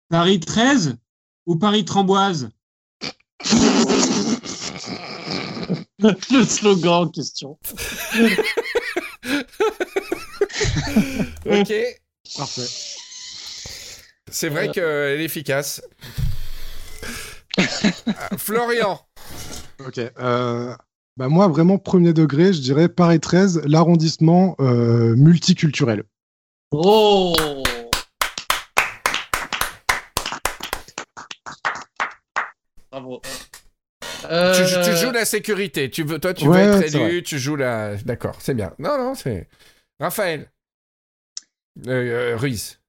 Paris 13 ou Paris Tramboise le slogan en question. Ok. Parfait. C'est vrai qu'elle est efficace. Ah, Florian. Ok. euh, bah moi, vraiment, premier degré, je dirais Paris 13, l'arrondissement euh, multiculturel. Oh Bravo. Tu, Euh, tu joues la sécurité. Tu veux, toi, tu Ouais, veux c'est être élu. vrai. Tu joues la. D'accord, c'est bien. Non, non, c'est. Raphaël. Euh, euh, Ruiz.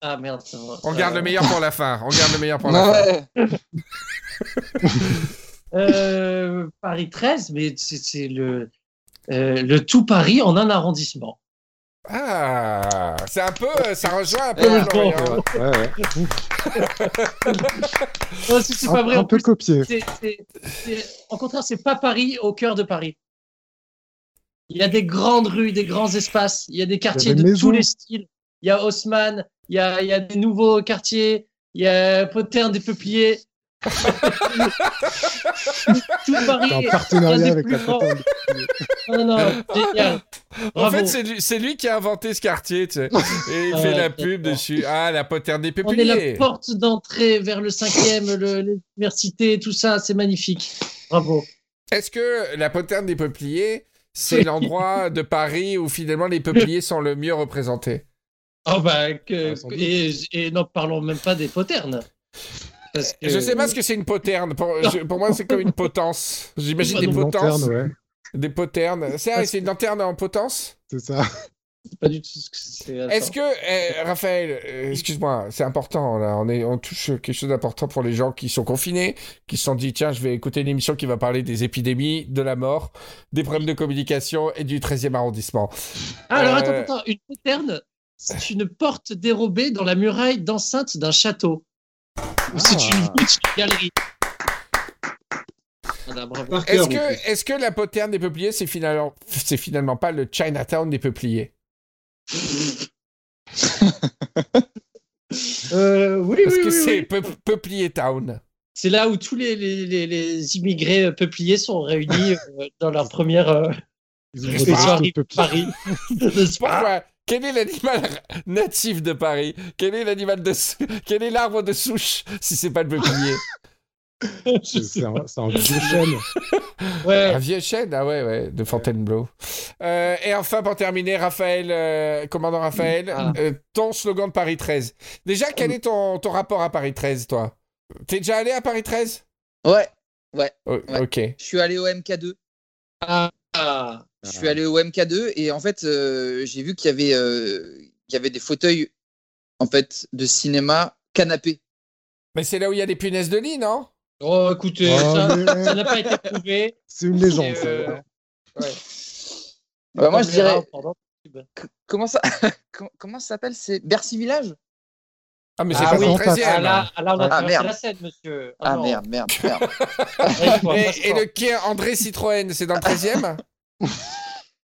Ah merde. ça va. On garde Euh, le meilleur pour la fin. On garde le meilleur pour la fin. Euh, Paris 13, mais c'est c'est le, euh, le tout Paris en un arrondissement. Ah, c'est un peu. Ça rejoint un peu Ouais. Ouais, ouais. Non, c'est c'est Un, pas vrai. un en peu plus, copié. c'est- Au contraire, c'est pas Paris au cœur de Paris. Il y a des grandes rues, des grands espaces. Il y a des quartiers des de tous les styles. Il y a Haussmann, il y a, il y a des nouveaux quartiers, il y a Poterne des Peupliers. Tout Paris. C'est un partenariat avec la. Non, non, génial. En fait, c'est lui, c'est lui qui a inventé ce quartier, tu sais. Et il Ah fait ouais, la pub dessus. Ah, la poterne des On est la porte d'entrée vers le cinquième, le- l'université, tout ça, c'est magnifique. Bravo. Est-ce que la poterne des peupliers, c'est l'endroit de Paris où finalement les peupliers sont le mieux représentés? Oh bah, que, Ah, et, et n'en parlons même pas des poternes. Parce que- Je sais pas ce que c'est une poterne. Pour, je- pour moi, c'est comme une potence. J'imagine des non Une potences. lanterne, ouais. Des poternes. C'est ah, c'est une lanterne en potence? C'est ça. c'est pas du tout ce que c'est. attends. Est-ce que, euh, Raphaël, euh, excuse-moi, c'est important, là, on, est, on touche quelque chose d'important pour les gens qui sont confinés, qui se sont dit, tiens, je vais écouter une émission qui va parler des épidémies, de la mort, des problèmes de communication et du 13e arrondissement. Ah, alors Euh, attends, attends, une poterne, c'est une porte dérobée dans la muraille d'enceinte d'un château. Ou c'est Ah. une voûte de galerie. Est-ce que, est-ce que la poterne des peupliers, c'est finalement, c'est finalement pas le Chinatown des peupliers? Euh, oui, Parce oui, que oui, c'est oui. Peu- Peuplier Town. C'est là où tous les, les, les, les immigrés euh, peupliers sont réunis euh, dans leur première euh, à peupliers. Paris. Pourquoi Quel est l'animal natif de Paris? Quel est l'animal de sou- Quel est l'arbre de souche si c'est pas le peuplier? C'est un, c'est un vieux chêne. Ouais. Un vieux chêne, ah ouais, ouais, de Fontainebleau. Euh, et enfin, pour terminer, Raphaël, euh, commandant Raphaël, Ah. euh, ton slogan de Paris 13. Déjà, quel est ton, ton rapport à Paris 13, toi? T'es déjà allé à Paris 13 Ouais, Oh, Ouais. Ok. je suis allé au MK2. Ah, ah. Je suis allé au MK2 et en fait, euh, j'ai vu qu'il y avait, euh, y avait des fauteuils en fait de cinéma canapé. Mais c'est là où il y a des punaises de lit, non? Oh, écoutez, Oh, ça mais- n'a pas été prouvé. C'est une légende. Et, euh, ouais. Bah, moi, je dirais, c- comment ça, comment- ça s'appelle? C'est Bercy Village? Ah, mais c'est Ah pas oui, dans le ah, 13 Ah là, ah, là, on a Ah, merde. la scène, monsieur. Ah merde, merde, merde. Et, le quai André Citroën, c'est dans le 13 e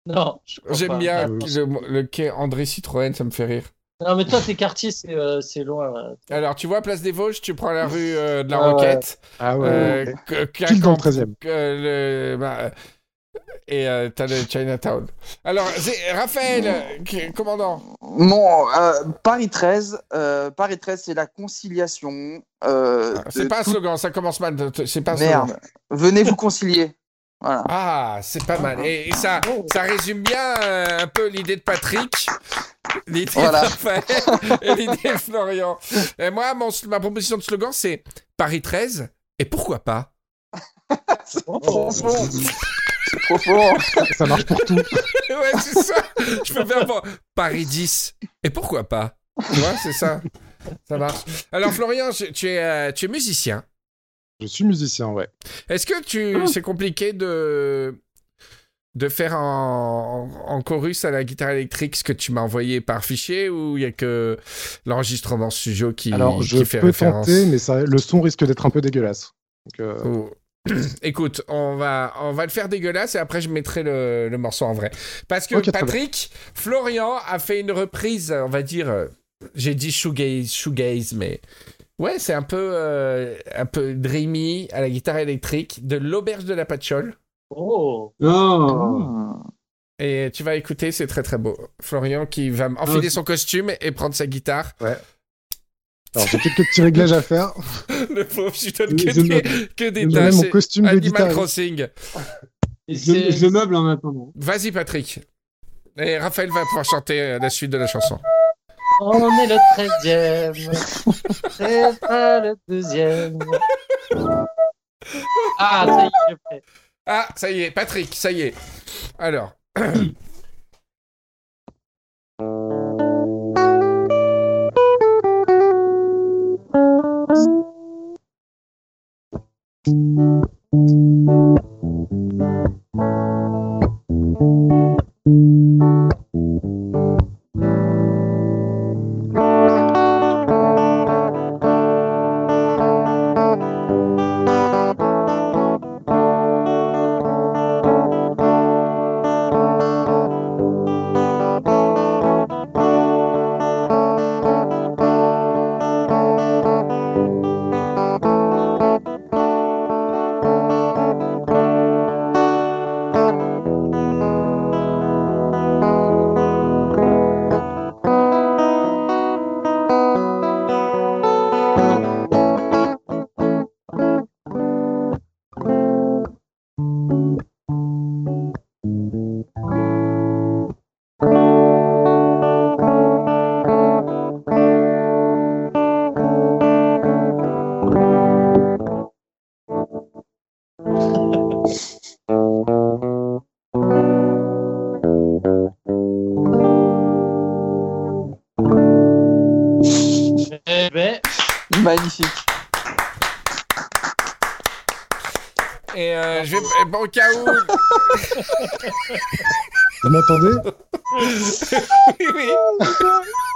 Non, je crois J'aime bien oui. le, le quai André Citroën, ça me fait rire. Non, mais toi, tes quartiers, c'est euh, c'est loin. Alors, tu vois, Place des Vosges, tu prends la rue euh, de la Ah ouais. Roquette. Ah ouais. euh, ouais. Pile dans le camp- 13 e bah, et euh, t'as le Chinatown. Alors, c'est- Raphaël, commandant. Bon, euh, Paris 13, euh, Paris 13, c'est la conciliation. euh, Ah, C'est pas un slogan, ça commence mal. C'est pas un slogan. Merde. Venez vous concilier. Voilà. Ah, c'est pas mal. Et, et ça, ça résume bien euh, un peu l'idée de Patrick, l'idée Voilà. de Raphaël et l'idée de Florian. Et moi, mon- ma proposition de slogan, c'est Paris 13, et pourquoi pas? C'est profond. C'est profond. Ça marche pour tout. Ouais, c'est ça. Je peux faire bon, Paris 10, et pourquoi pas? Tu vois, c'est ça. Ça marche. Alors, Florian, tu es, euh, tu es musicien. Je suis musicien, ouais. Est-ce que tu, c'est compliqué de de faire en, en chorus à la guitare électrique ce que tu m'as envoyé par fichier ou il y a que l'enregistrement studio qui, Alors, je qui fait peux référence? tenter, mais ça, le son risque d'être un peu dégueulasse. Donc, euh, Oh. Écoute, on va, on va le faire dégueulasse et après je mettrai le, le morceau en vrai. Parce que. Patrick, Florian a fait une reprise, on va dire, euh, j'ai dit shoegaze, shoegaze, mais ouais, c'est un peu, euh, un peu dreamy à la guitare électrique de l'auberge de la Patchole. Oh, Oh, Et tu vas écouter, c'est très très beau. Florian qui va enfiler son costume et prendre sa guitare. alors, j'ai quelques petits réglages à faire. Le pauvre, je donne Je que des, me- que des Je mets tâches. mon costume de Animal guitariste. Crossing. je, je le meuble en attendant. Vas-y, Patrick. Et Raphaël va pouvoir chanter euh, la suite de la chanson. On est le treizième. C'est pas le deuxième. Ah, ça y est, je prêt. Ah, ça y est, Patrick, ça y est. Alors. Bon, au cas où. Vous m'entendez? Oui, oui.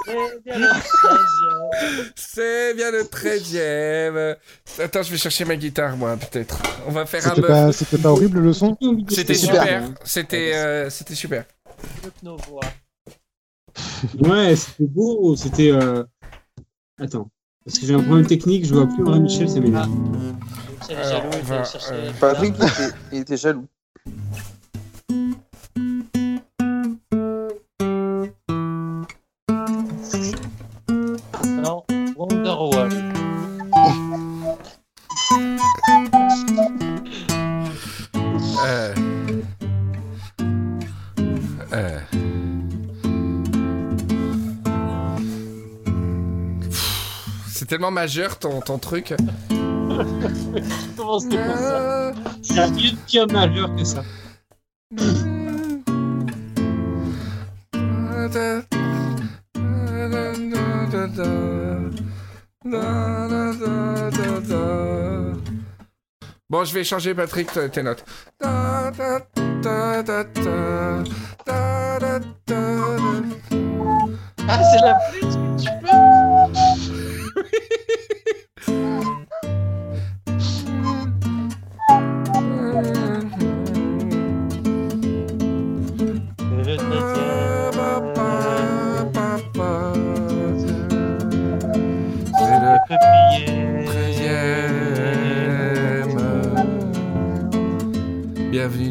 c'est bien le treizième. C'est bien le 13 e Attends, je vais chercher ma guitare, moi, peut-être. On va faire un C'était pas, c'était pas horrible le son? C'était super. super. C'était euh, c'était super. Toutes nos voix. Ouais, c'était beau. C'était. euh, Attends. Parce que j'ai un problème technique, je vois plus André Michel, c'est m'énerve. Jaloux, il chercher Patrick, il était, il était jaloux. Non, Wonderwall. Euh... Euh... C'est tellement majeur ton, ton truc. Comment c'était comme ça euh. C'est rien de pire malheur que ça. Bon, je vais changer, Patrick, tes notes. Ah, c'est la flûte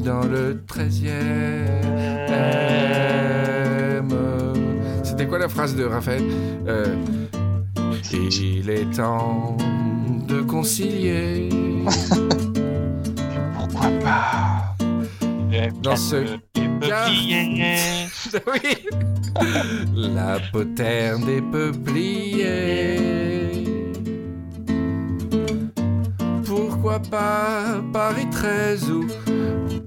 dans le 13e. C'était quoi la phrase de Raphaël Euh, Il est temps de concilier. Pourquoi pas? Dans ce Oui. La poterne des peupliers. Pourquoi pas Paris 13 ou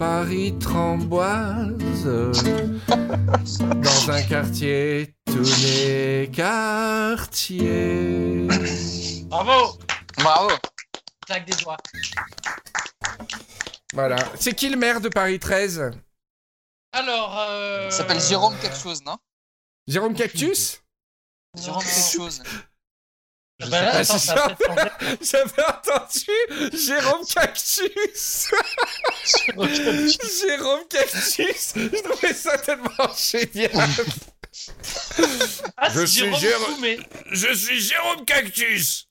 Paris Tramboise Dans un quartier, tous les quartiers. Bravo Bravo. Claque des doigts. Voilà. C'est qui le maire de Paris 13 Alors, euh... Il s'appelle Jérôme quelque chose, non? Jérôme Cactus Jérôme quelque chose. Là, ça. J'avais entendu Jérôme Cactus Jérôme Cactus Je trouvais ça tellement génial Ah, Je suis Jérôme. Je suis Jérôme Cactus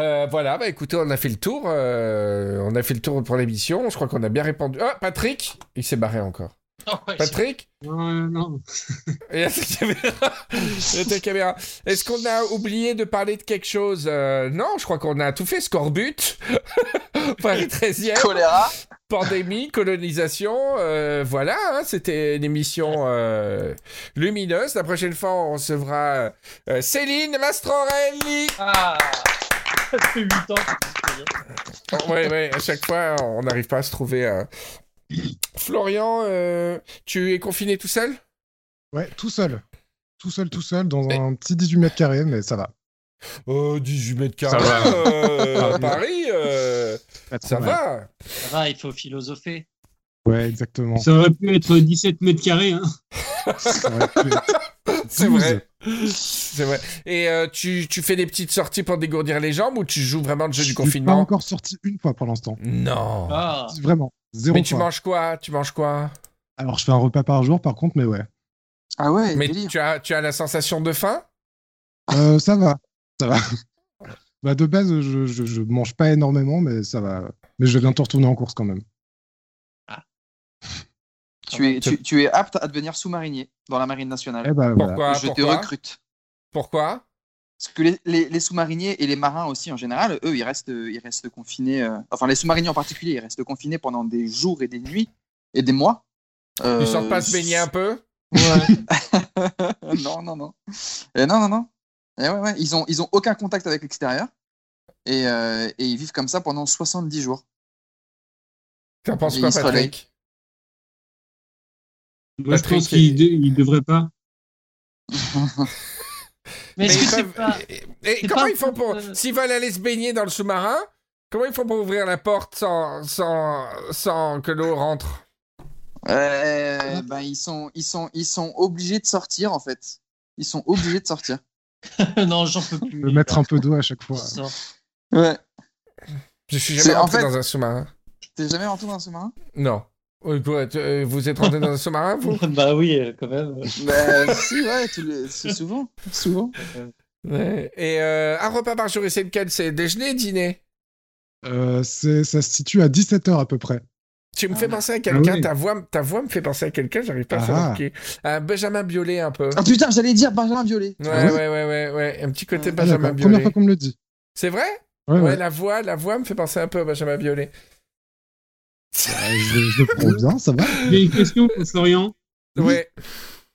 Euh, voilà, bah écoutez, on a fait le tour. euh, on a fait le tour pour l'émission. Je crois qu'on a bien répondu. Ah, Patrick Il s'est barré encore. Patrick Non, non. Il y a ta caméra. Il y a ta caméra. Est-ce qu'on a oublié de parler de quelque chose Euh, Non, je crois qu'on a tout fait. Scorbut, Paris 13e, Choléra. pandémie, colonisation. euh, voilà, hein, c'était une émission euh, lumineuse. La prochaine fois, on recevra euh, Céline Mastrorelli. Ah Ça fait 8 ans que tu te connais. ouais, ouais, à chaque fois, on n'arrive pas à se trouver. euh. Florian, euh, tu es confiné tout seul? Ouais, tout seul. Tout seul, tout seul, dans Mais- un petit 18 mètres carrés, mais ça va. Oh, 18 mètres Ça carrés. va. euh, Ça va. Paris, euh, ça mal. va. Ça va, il faut philosopher. Ouais, exactement. Ça aurait pu être 17 mètres carrés. Hein. Ça aurait pu être C'est 12. vrai. C'est vrai. Et euh, tu, tu fais des petites sorties pour dégourdir les jambes ou tu joues vraiment le jeu Je du suis pas confinement? encore sorti une fois pour l'instant. Non. Ah Vraiment. Zéro Mais tu fois. manges quoi? Tu manges quoi? Alors, je fais un repas par jour, par contre, mais ouais. Ah ouais, Mais délire. tu as, tu as la sensation de faim? Euh, ça va. Ça va. bah, de base, je, je, je mange pas énormément, mais ça va. Mais je vais bientôt retourner en course quand même. Tu es, tu, tu es apte à devenir sous-marinier dans la marine nationale. Eh bah, voilà. Pourquoi? Je te recrute. Pourquoi? Parce que les, les, les sous-mariniers et les marins aussi en général, eux, ils restent, ils restent confinés. euh, Enfin, les sous-mariniers en particulier, ils restent confinés pendant des jours et des nuits et des mois. Euh, Ils sortent pas se baigner un peu? Non, non, non. Et non, non, non. Et ouais, ouais, ils ont, ils ont aucun contact avec l'extérieur. Et, euh, et ils vivent comme ça pendant 70 jours. T'en penses Et quoi. Patrick? Moi, je Patrick, pense qu'il de- il devrait pas. Mais est-ce ils que c'est peuvent- pas... Et, comment pas ils font pour... peu- S'ils veulent aller se baigner dans le sous-marin, comment ils font pour ouvrir la porte sans, sans, sans que l'eau rentre? Euh, ben, ils, sont, ils, sont, ils sont obligés de sortir, en fait. Ils sont obligés de sortir. non, j'en peux plus. Je vais mettre un peu d'eau à chaque fois. Ouais. Je suis jamais en rentré fait- dans un sous-marin. T'es jamais rentré dans un sous-marin? Non. Oui, quoi, tu- euh, vous êtes rentré dans un sous-marin, vous? Bah oui, euh, quand même. Bah, si, ouais, les- c'est souvent. Souvent. Ouais. Et euh, un repas par jour, et c'est lequel C'est déjeuner, dîner? Euh, c'est- ça se situe à 17h à peu près. Tu me Ah. fais penser à quelqu'un, Ah oui. ta, voix, ta voix me fait penser à quelqu'un, j'arrive pas à Ah. savoir qui. À Benjamin Biolay un peu. Ah putain, j'allais dire Benjamin Violet. Ouais, Ah ouais, ouais ouais, ouais, ouais, un petit côté Ah, Ah, Benjamin d'accord. Première Biolay. fois qu'on me le dit. C'est vrai? Ouais, ouais, ouais. la voix, la voix me fait penser un peu à Benjamin Biolay. Bah, je, je le prends bien, ça va. J'ai une question pour Florian. Ouais.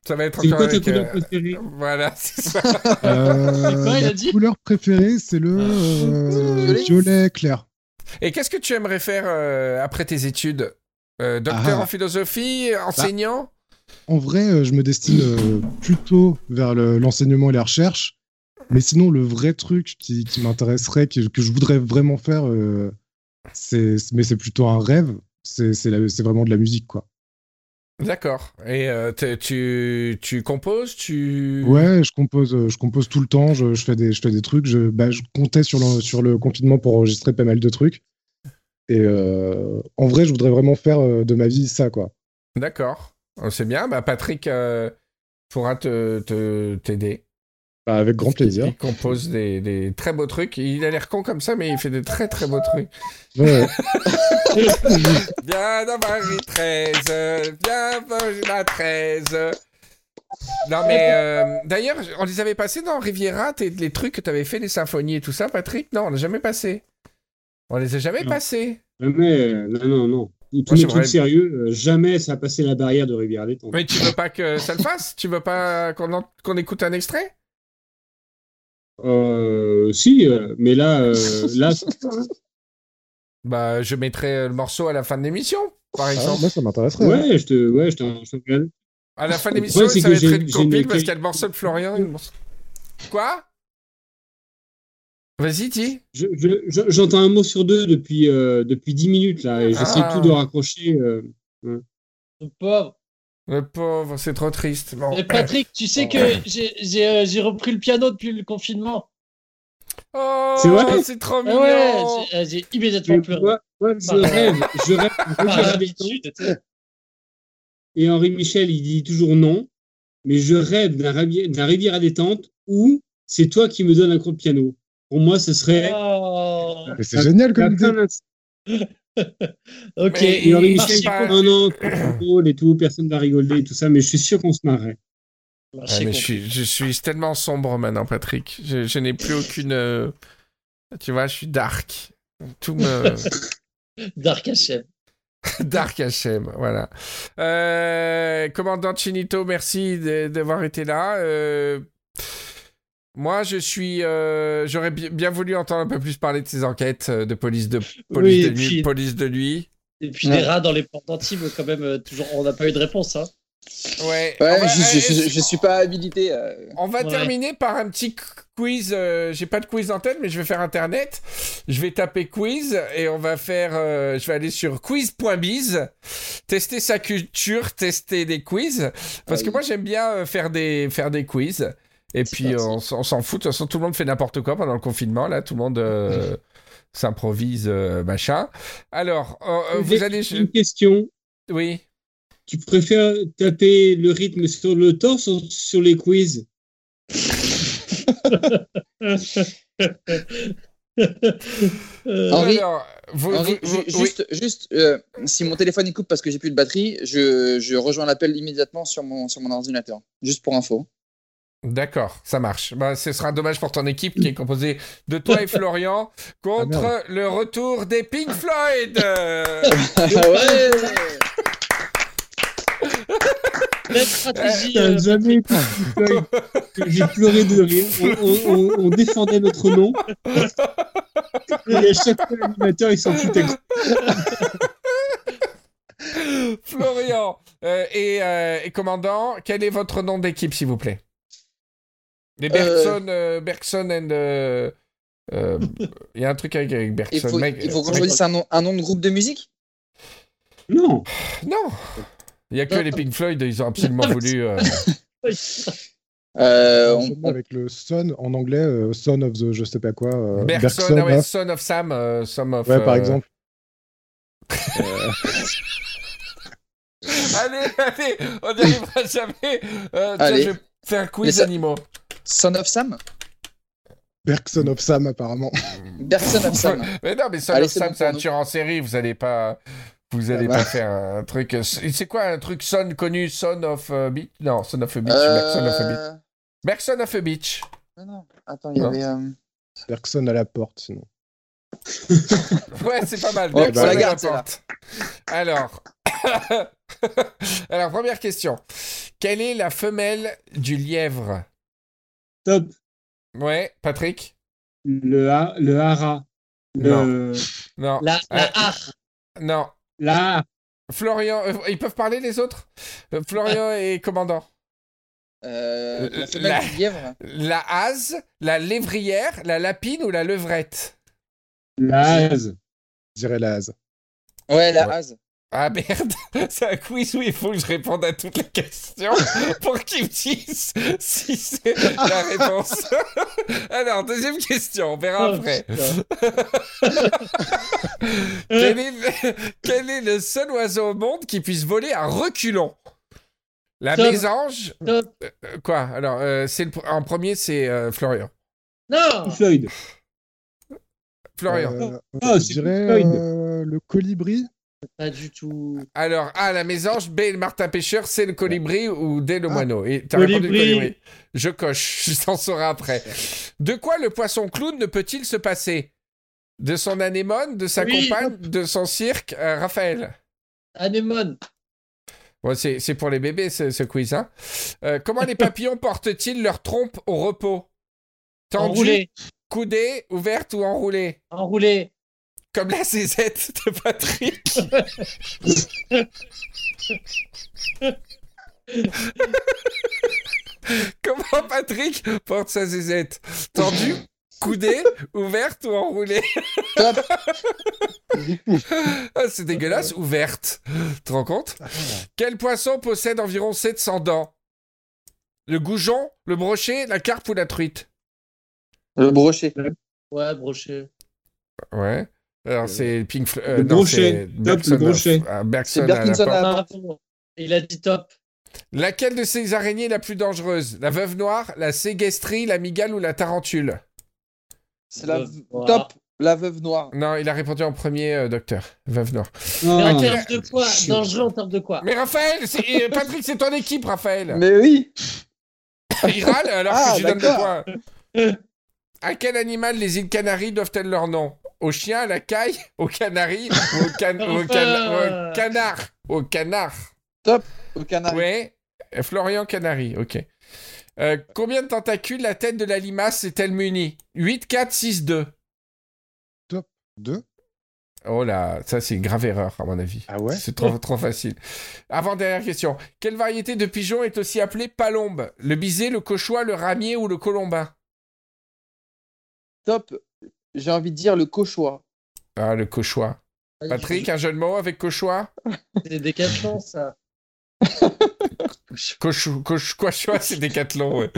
Ça va être encore quoi ta avec, couleur euh, préférée? Voilà, c'est ça. Euh, quoi, il a ma dit? couleur préférée, c'est le euh, Violet clair. Et qu'est-ce que tu aimerais faire euh, après tes études? Euh, docteur Ah. en philosophie, enseignant? En vrai, je me destine euh, plutôt vers le- l'enseignement et la recherche. Mais sinon, le vrai truc qui, qui m'intéresserait, que, que je voudrais vraiment faire, euh, c'est, mais c'est plutôt un rêve, c'est, vraiment de la musique, quoi. D'accord. Et euh, tu, tu composes tu... Ouais, je compose, euh, je compose tout le temps, je, je fais, des, je fais des trucs. Je, bah, je comptais sur le, sur le confinement pour enregistrer pas mal de trucs. Et euh, en vrai, je voudrais vraiment faire de ma vie ça, quoi. D'accord. C'est bien. Bah, Patrick euh, pourra te te- t'aider. Bah, avec grand plaisir. Il compose des, des très beaux trucs. Il a l'air con comme ça, mais il fait de très très beaux trucs. Ouais. Viens dans Paris 13, viens dans la 13. Non mais euh, d'ailleurs, on les avait passés dans Riviera, les trucs que tu avais fait, les symphonies et tout ça, Patrick? Non, on l'a jamais passé. On les a jamais Non. passés. Jamais, euh, non, non, non. Tous Moi, les trucs sérieux, euh, jamais ça a passé la barrière de Rivière Détente. Mais tu veux pas que ça le fasse? Tu veux pas qu'on en- qu'on écoute un extrait? Euh, si, euh, mais là, euh, là, Bah, je mettrai euh, le morceau à la fin de l'émission, par Ah, exemple. moi, ça m'intéresserait. ouais. ouais, je te, ouais, je regarde. À la fin de l'émission, ça va être j'ai- une une- parce qu'il y a le morceau de Florian et le morceau... Quoi? Vas-y, dis. Je- je- je- J'entends un mot sur deux depuis, euh, depuis 10 minutes là, et j'essaie Ah. tout de raccrocher. euh. Le pauvre. Le pauvre, c'est trop triste. Bon. Et Patrick, tu sais que j'ai- j'ai euh, j'ai repris le piano depuis le confinement. Oh, C'est vrai c'est trop Ah mignon. ouais, j'ai- j'ai immédiatement pleuré. moi, moi, je rêve, je rêve sais. et Henri Michel, il dit toujours non, mais je rêve d'un Rivière, à détente où c'est toi qui me donnes un cours de piano. Pour moi, ce serait. Oh, c'est génial comme idée. ok. Henri Marché Michel, pas- tout drôle et tout, personne va rigoler et tout ça, mais je suis sûr qu'on se marrait. Ah, mais je suis, je suis tellement sombre maintenant, Patrick. Je, je n'ai plus aucune. euh, Tu vois, je suis dark. Tout me. Dark HM. dark HM, voilà. Euh, commandant Chinito, merci d'avoir été là. Euh, Moi, je suis. euh, J'aurais bi- bien voulu entendre un peu plus parler de ces enquêtes euh, de police de, police Oui, de et nuit. puis- Police de nuit. Et puis Ouais. des rats dans les pendentifs, quand même, euh, toujours, on n'a pas eu de réponse. Hein. Ouais. Ouais, On va- je, je, euh, je- je suis pas habilité. euh. On va Ouais. terminer par un petit quiz. euh, J'ai pas de quiz en tête, mais je vais faire internet. Je vais taper quiz et on va faire. euh, je vais aller sur quiz.biz, tester sa culture, tester des quiz. Parce que Aïe. moi j'aime bien euh, faire des faire des quiz. Et puis on, s'en fout. De toute façon, tout le monde fait n'importe quoi pendant le confinement. Là, tout le monde euh, s'improvise euh, machin. Alors, euh, vous J'ai allez. Une question. Oui. Tu préfères taper le rythme sur le torse ou sur les quiz? Henri, Alors, vous- Henri, vous- ju- vous- oui. juste, juste euh, si mon téléphone il coupe parce que j'ai plus de batterie, je, je rejoins l'appel immédiatement sur mon, sur mon ordinateur. Juste pour info. D'accord, ça marche. Bah, ce sera dommage pour ton équipe qui est composée de toi et Florian contre Ah, le retour des Pink Floyd. Euh, ouais la stratégie. T'as euh, jamais que j'ai pleuré de rire. On, on- on- on défendait notre nom. Et à chaque fois, l'animateur, il s'en foutait. Florian euh, et, euh, et commandant, quel est votre nom d'équipe, s'il vous plaît? Les Bergson, euh, Bergson and. euh, euh, Il y a un truc avec, avec Il Bergson. faut, mec, il faut qu'on euh, choisisse un nom, un nom de groupe de musique? Non. Non Il n'y a que les Pink Floyd, ils ont absolument voulu. euh, euh, on- Avec le son en anglais, euh, son of the je sais pas quoi. euh, Bergson, ah ouais, of- Son of Sam, euh, Son of. Ouais, par euh, exemple. Allez, allez, on n'y arrivera jamais. Euh, tiens, Allez. je vais faire un quiz ça- animaux. Son of Sam Bergson of Sam, apparemment. Bergson of Sam. Mais non, mais Son Allez, of Sam, bon c'est un tueur en série. Vous allez pas, vous allez Ah bah. pas faire un truc. C'est quoi un truc Son connu, Son of a Beach? Non, Son of a Beach. Euh, Bergson of a Beach. Bergson of a Beach. Non, non, attends, il y Non. avait. euh, Bergson à la porte, sinon. Ouais, c'est pas mal. Bergson on la à garde, celle-là. porte. Alors, alors première question. Quelle est la femelle du lièvre? Top. Ouais, Patrick? Le, ha- le hara. Le, Non. La, la Ah. art. Non. La. Florian, euh, ils peuvent parler les autres? Euh, Florian et commandant. Euh, Euh, la la-. La hase, la lévrière, la lapine ou la levrette? Laz. Je dirais la hase. Ouais, la Ouais. hase. Ah merde, c'est un quiz où il faut que je réponde à toutes les questions pour qu'ils me disent si c'est la réponse. Alors, deuxième question, on verra Oh, après. Quel est, le, quel est le seul oiseau au monde qui puisse voler à reculons? La mésange Top. Euh, Quoi? Alors, euh, c'est en premier, c'est euh, Florian. Non Floyd. Florian. Euh, Ah, je dirais euh, le colibri. Pas du tout. Alors, A, la mésange, B, le martin pêcheur, C, le colibri ou D, le moineau. Et t'as répondu le Colibri. colibri. Je coche, je t'en saurai après. De quoi le poisson clown ne peut-il se passer? De son anémone, de sa Oui. compagne, de son cirque euh, Raphaël? Anémone. Bon, c'est c'est pour les bébés, ce, ce quiz. Hein. Euh, comment les papillons portent-ils leur trompe au repos? Tendue, coudée, ouverte ou enroulée? Enroulé. Comme la zézette de Patrick. Comment Patrick porte sa zézette Tendue, coudée, ouverte ou enroulée? Ah, C'est dégueulasse, ouverte. Tu te rends compte? Quel poisson possède environ 700 dents? Le goujon, le brochet, la carpe ou la truite? Le brochet. Ouais, brochet. Ouais. Alors c'est Pink Flo- euh, Le non, brochet. c'est Top, Bergson, le brochet. euh, C'est Berkinson à Ah. Il a dit top. Laquelle de ces araignées est la plus dangereuse? La veuve noire, la ségestrie, la migale ou la tarentule? C'est la Veuve noire. top. La veuve noire. Non, il a répondu en premier, euh, docteur. Veuve noire. Mais en Ah, termes de quoi? Dangereux en termes de quoi? Mais Raphaël, euh, Patrick, c'est ton équipe, Raphaël. Mais oui. Il râle alors Ah, que je lui donne le d'accord. point. À quel animal les îles Canaries doivent-elles leur nom? Au chien, à la caille, au canari ou au, can- au can- au canard Au canard. Au canari. Ouais. Florian Canary, ok. Euh, combien de tentacules la tête de la limace est-elle munie? 8, 4, 6, 2. Deux. Oh là, ça c'est une grave erreur à mon avis. Ah ouais? C'est trop, trop facile. Avant dernière question. Quelle variété de pigeon est aussi appelée palombe? Le bisé, le cauchois, le ramier ou le colombin? Top. J'ai envie de dire le cauchois. Ah, le cauchois. Patrick, un jeu de mots avec cauchois? C'est des décathlon, ça. Cochou, coch, cauchois, c'est décathlon, ouais.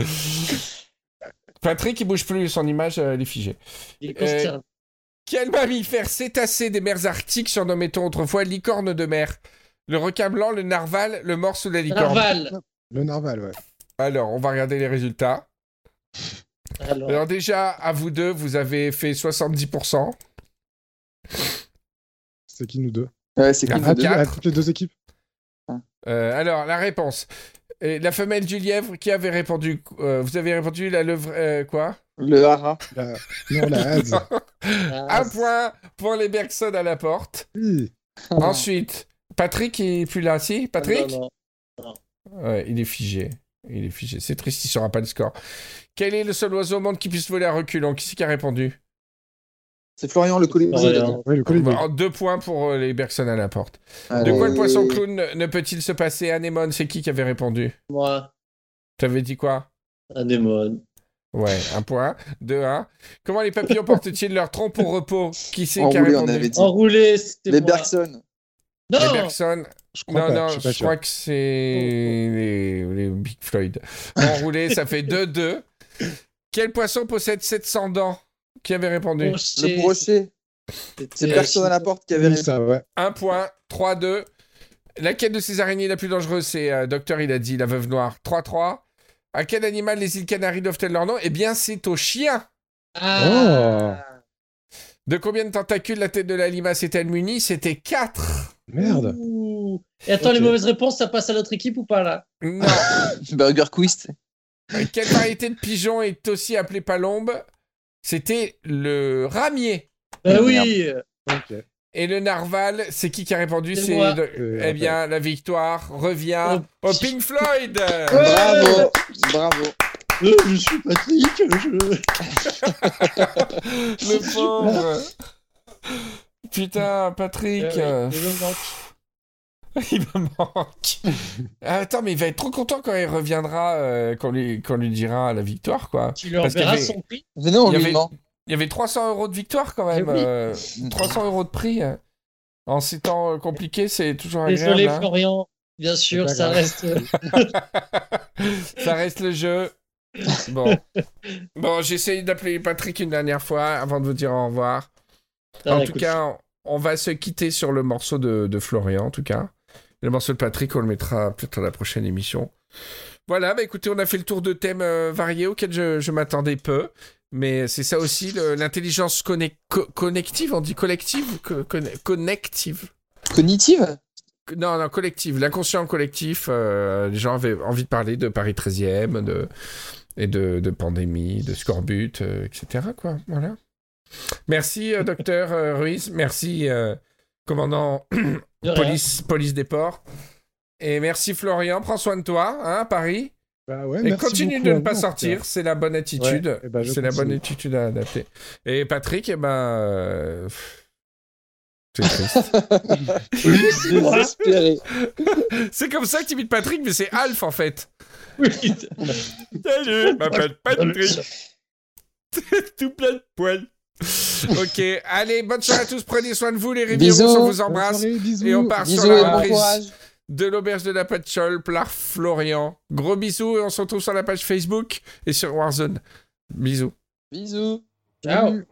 Patrick, il bouge plus, son image, euh, elle est figée. Il est consterné. Quel mammifère cétacé des mers arctiques surnommait-on autrefois licorne de mer? Le requin blanc, le narval, le morse ou la licorne Narval. Le narval, ouais. Alors, on va regarder les résultats. Alors, Alors déjà, à vous deux, vous avez fait 70%. C'est qui nous deux? Ouais, c'est Ah, qui nous deux? à toutes les deux équipes? Euh, alors, la réponse. Et la femelle du lièvre, qui avait répondu Euh, Vous avez répondu la levre... euh, quoi? Le hara. La- Non, la hase. ah, Un point pour les Bergson à la porte. Oui. Ensuite, Patrick il est plus là, si? Patrick? Non, non. Ouais, il est figé. Il est figé. C'est triste, il ne saura pas le score. Quel est le seul oiseau au monde qui puisse voler à reculons? Qui c'est qui a répondu? C'est Florian le colibri. Florian. Ouais, le colibri. Bon, Deux points pour euh, les Bergson à la porte. De quoi le poisson clown ne, peut-il se passer? Anémone, c'est qui qui avait répondu? Moi, T'avais dit quoi? Anémone. Ouais, un point. Deux, un. Comment les papillons portent-ils leur trompe au repos? Qui c'est qui a Enroulé, on répondu? avait dit. Enroulé, c'était Les moi. Bergson. Les Non Bergson. Je crois Non, pas, non, je crois que c'est les, les Big Floyd. Enroulé, ça fait 2-2. Quel poisson possède 700 dents? Qui avait répondu? Le brochet. C'est personne à la porte qui avait répondu. ça, ouais. Un point, 3-2. Laquelle de ces araignées est la plus dangereuse C'est euh, Docteur, il a dit, la veuve noire. 3-3. À quel animal les îles Canaries doivent-elles leur nom? Eh bien, c'est au chien. Ah De combien de tentacules la tête de la limace est-elle munie? C'était 4. Merde. Ouh. Et attends, les mauvaises réponses, ça passe à l'autre équipe ou pas là? Non. Burger Quiz. Quelle variété de pigeon est aussi appelée palombe C'était le ramier. Bah Merde. oui Ok. Et le narval, c'est qui qui a répondu? C'est le- Euh, Eh bien, la victoire revient Oh, au Pink Floyd. Bravo. Bravo. Euh, Je suis Patrick, je... le pauvre. Putain, Patrick. Euh, oui, il me manque. Attends, mais il va être trop content quand il reviendra, euh, quand, lui, quand lui dira la victoire, quoi. Tu lui Parce qu'il y enverras avait- son prix? Venez, on Il y lui avait- demande. Il y avait 300 euros de victoire quand même. Eh oui. euh, 300 euros de prix. euh. En ces temps euh, compliqués, c'est toujours agréable. Désolé, hein. Florian. Bien sûr, pas ça grave. reste. Ça reste le jeu. Bon. Bon, j'ai essayé d'appeler Patrick une dernière fois avant de vous dire au revoir. Ah, en écoute, tout cas, on va se quitter sur le morceau de, de Florian, en tout cas. Le morceau de Patrick, on le mettra peut-être à la prochaine émission. Voilà, bah écoutez, on a fait le tour de thèmes euh, variés auxquels je, je m'attendais peu. Mais c'est ça aussi, l'intelligence conne- co- connective, on dit collective Co- conne- Connective Cognitive? Non, non, collectif. L'inconscient collectif, euh, les gens avaient envie de parler de Paris 13e, de, et de, de pandémie, de scorbut, euh, etc. Quoi, voilà. Merci, euh, docteur Ruiz. Merci, commandant police, police des ports. Et merci, Florian. Prends soin de toi, hein, à Paris. Bah ouais, Et merci continue de ne pas sortir. C'est la bonne attitude. Ouais, eh ben, c'est la bonne attitude à adapter. Et Patrick, eh ben. euh, C'est triste. Désespéré. c'est comme ça que tu imites Patrick, mais c'est Alf en fait. Oui. Salut, je m'appelle Patrick. Tout plein de poils. ok, allez, bonne soirée à tous. Prenez soin de vous, les Rivieros. Bisous. On vous embrasse. soirée, bisous. Et on part Bisous sur la reprise de l'auberge de la Patchole, par Florian. Gros bisous et on se retrouve sur la page Facebook et sur Warzone. Bisous. Bisous. Ciao. Salut.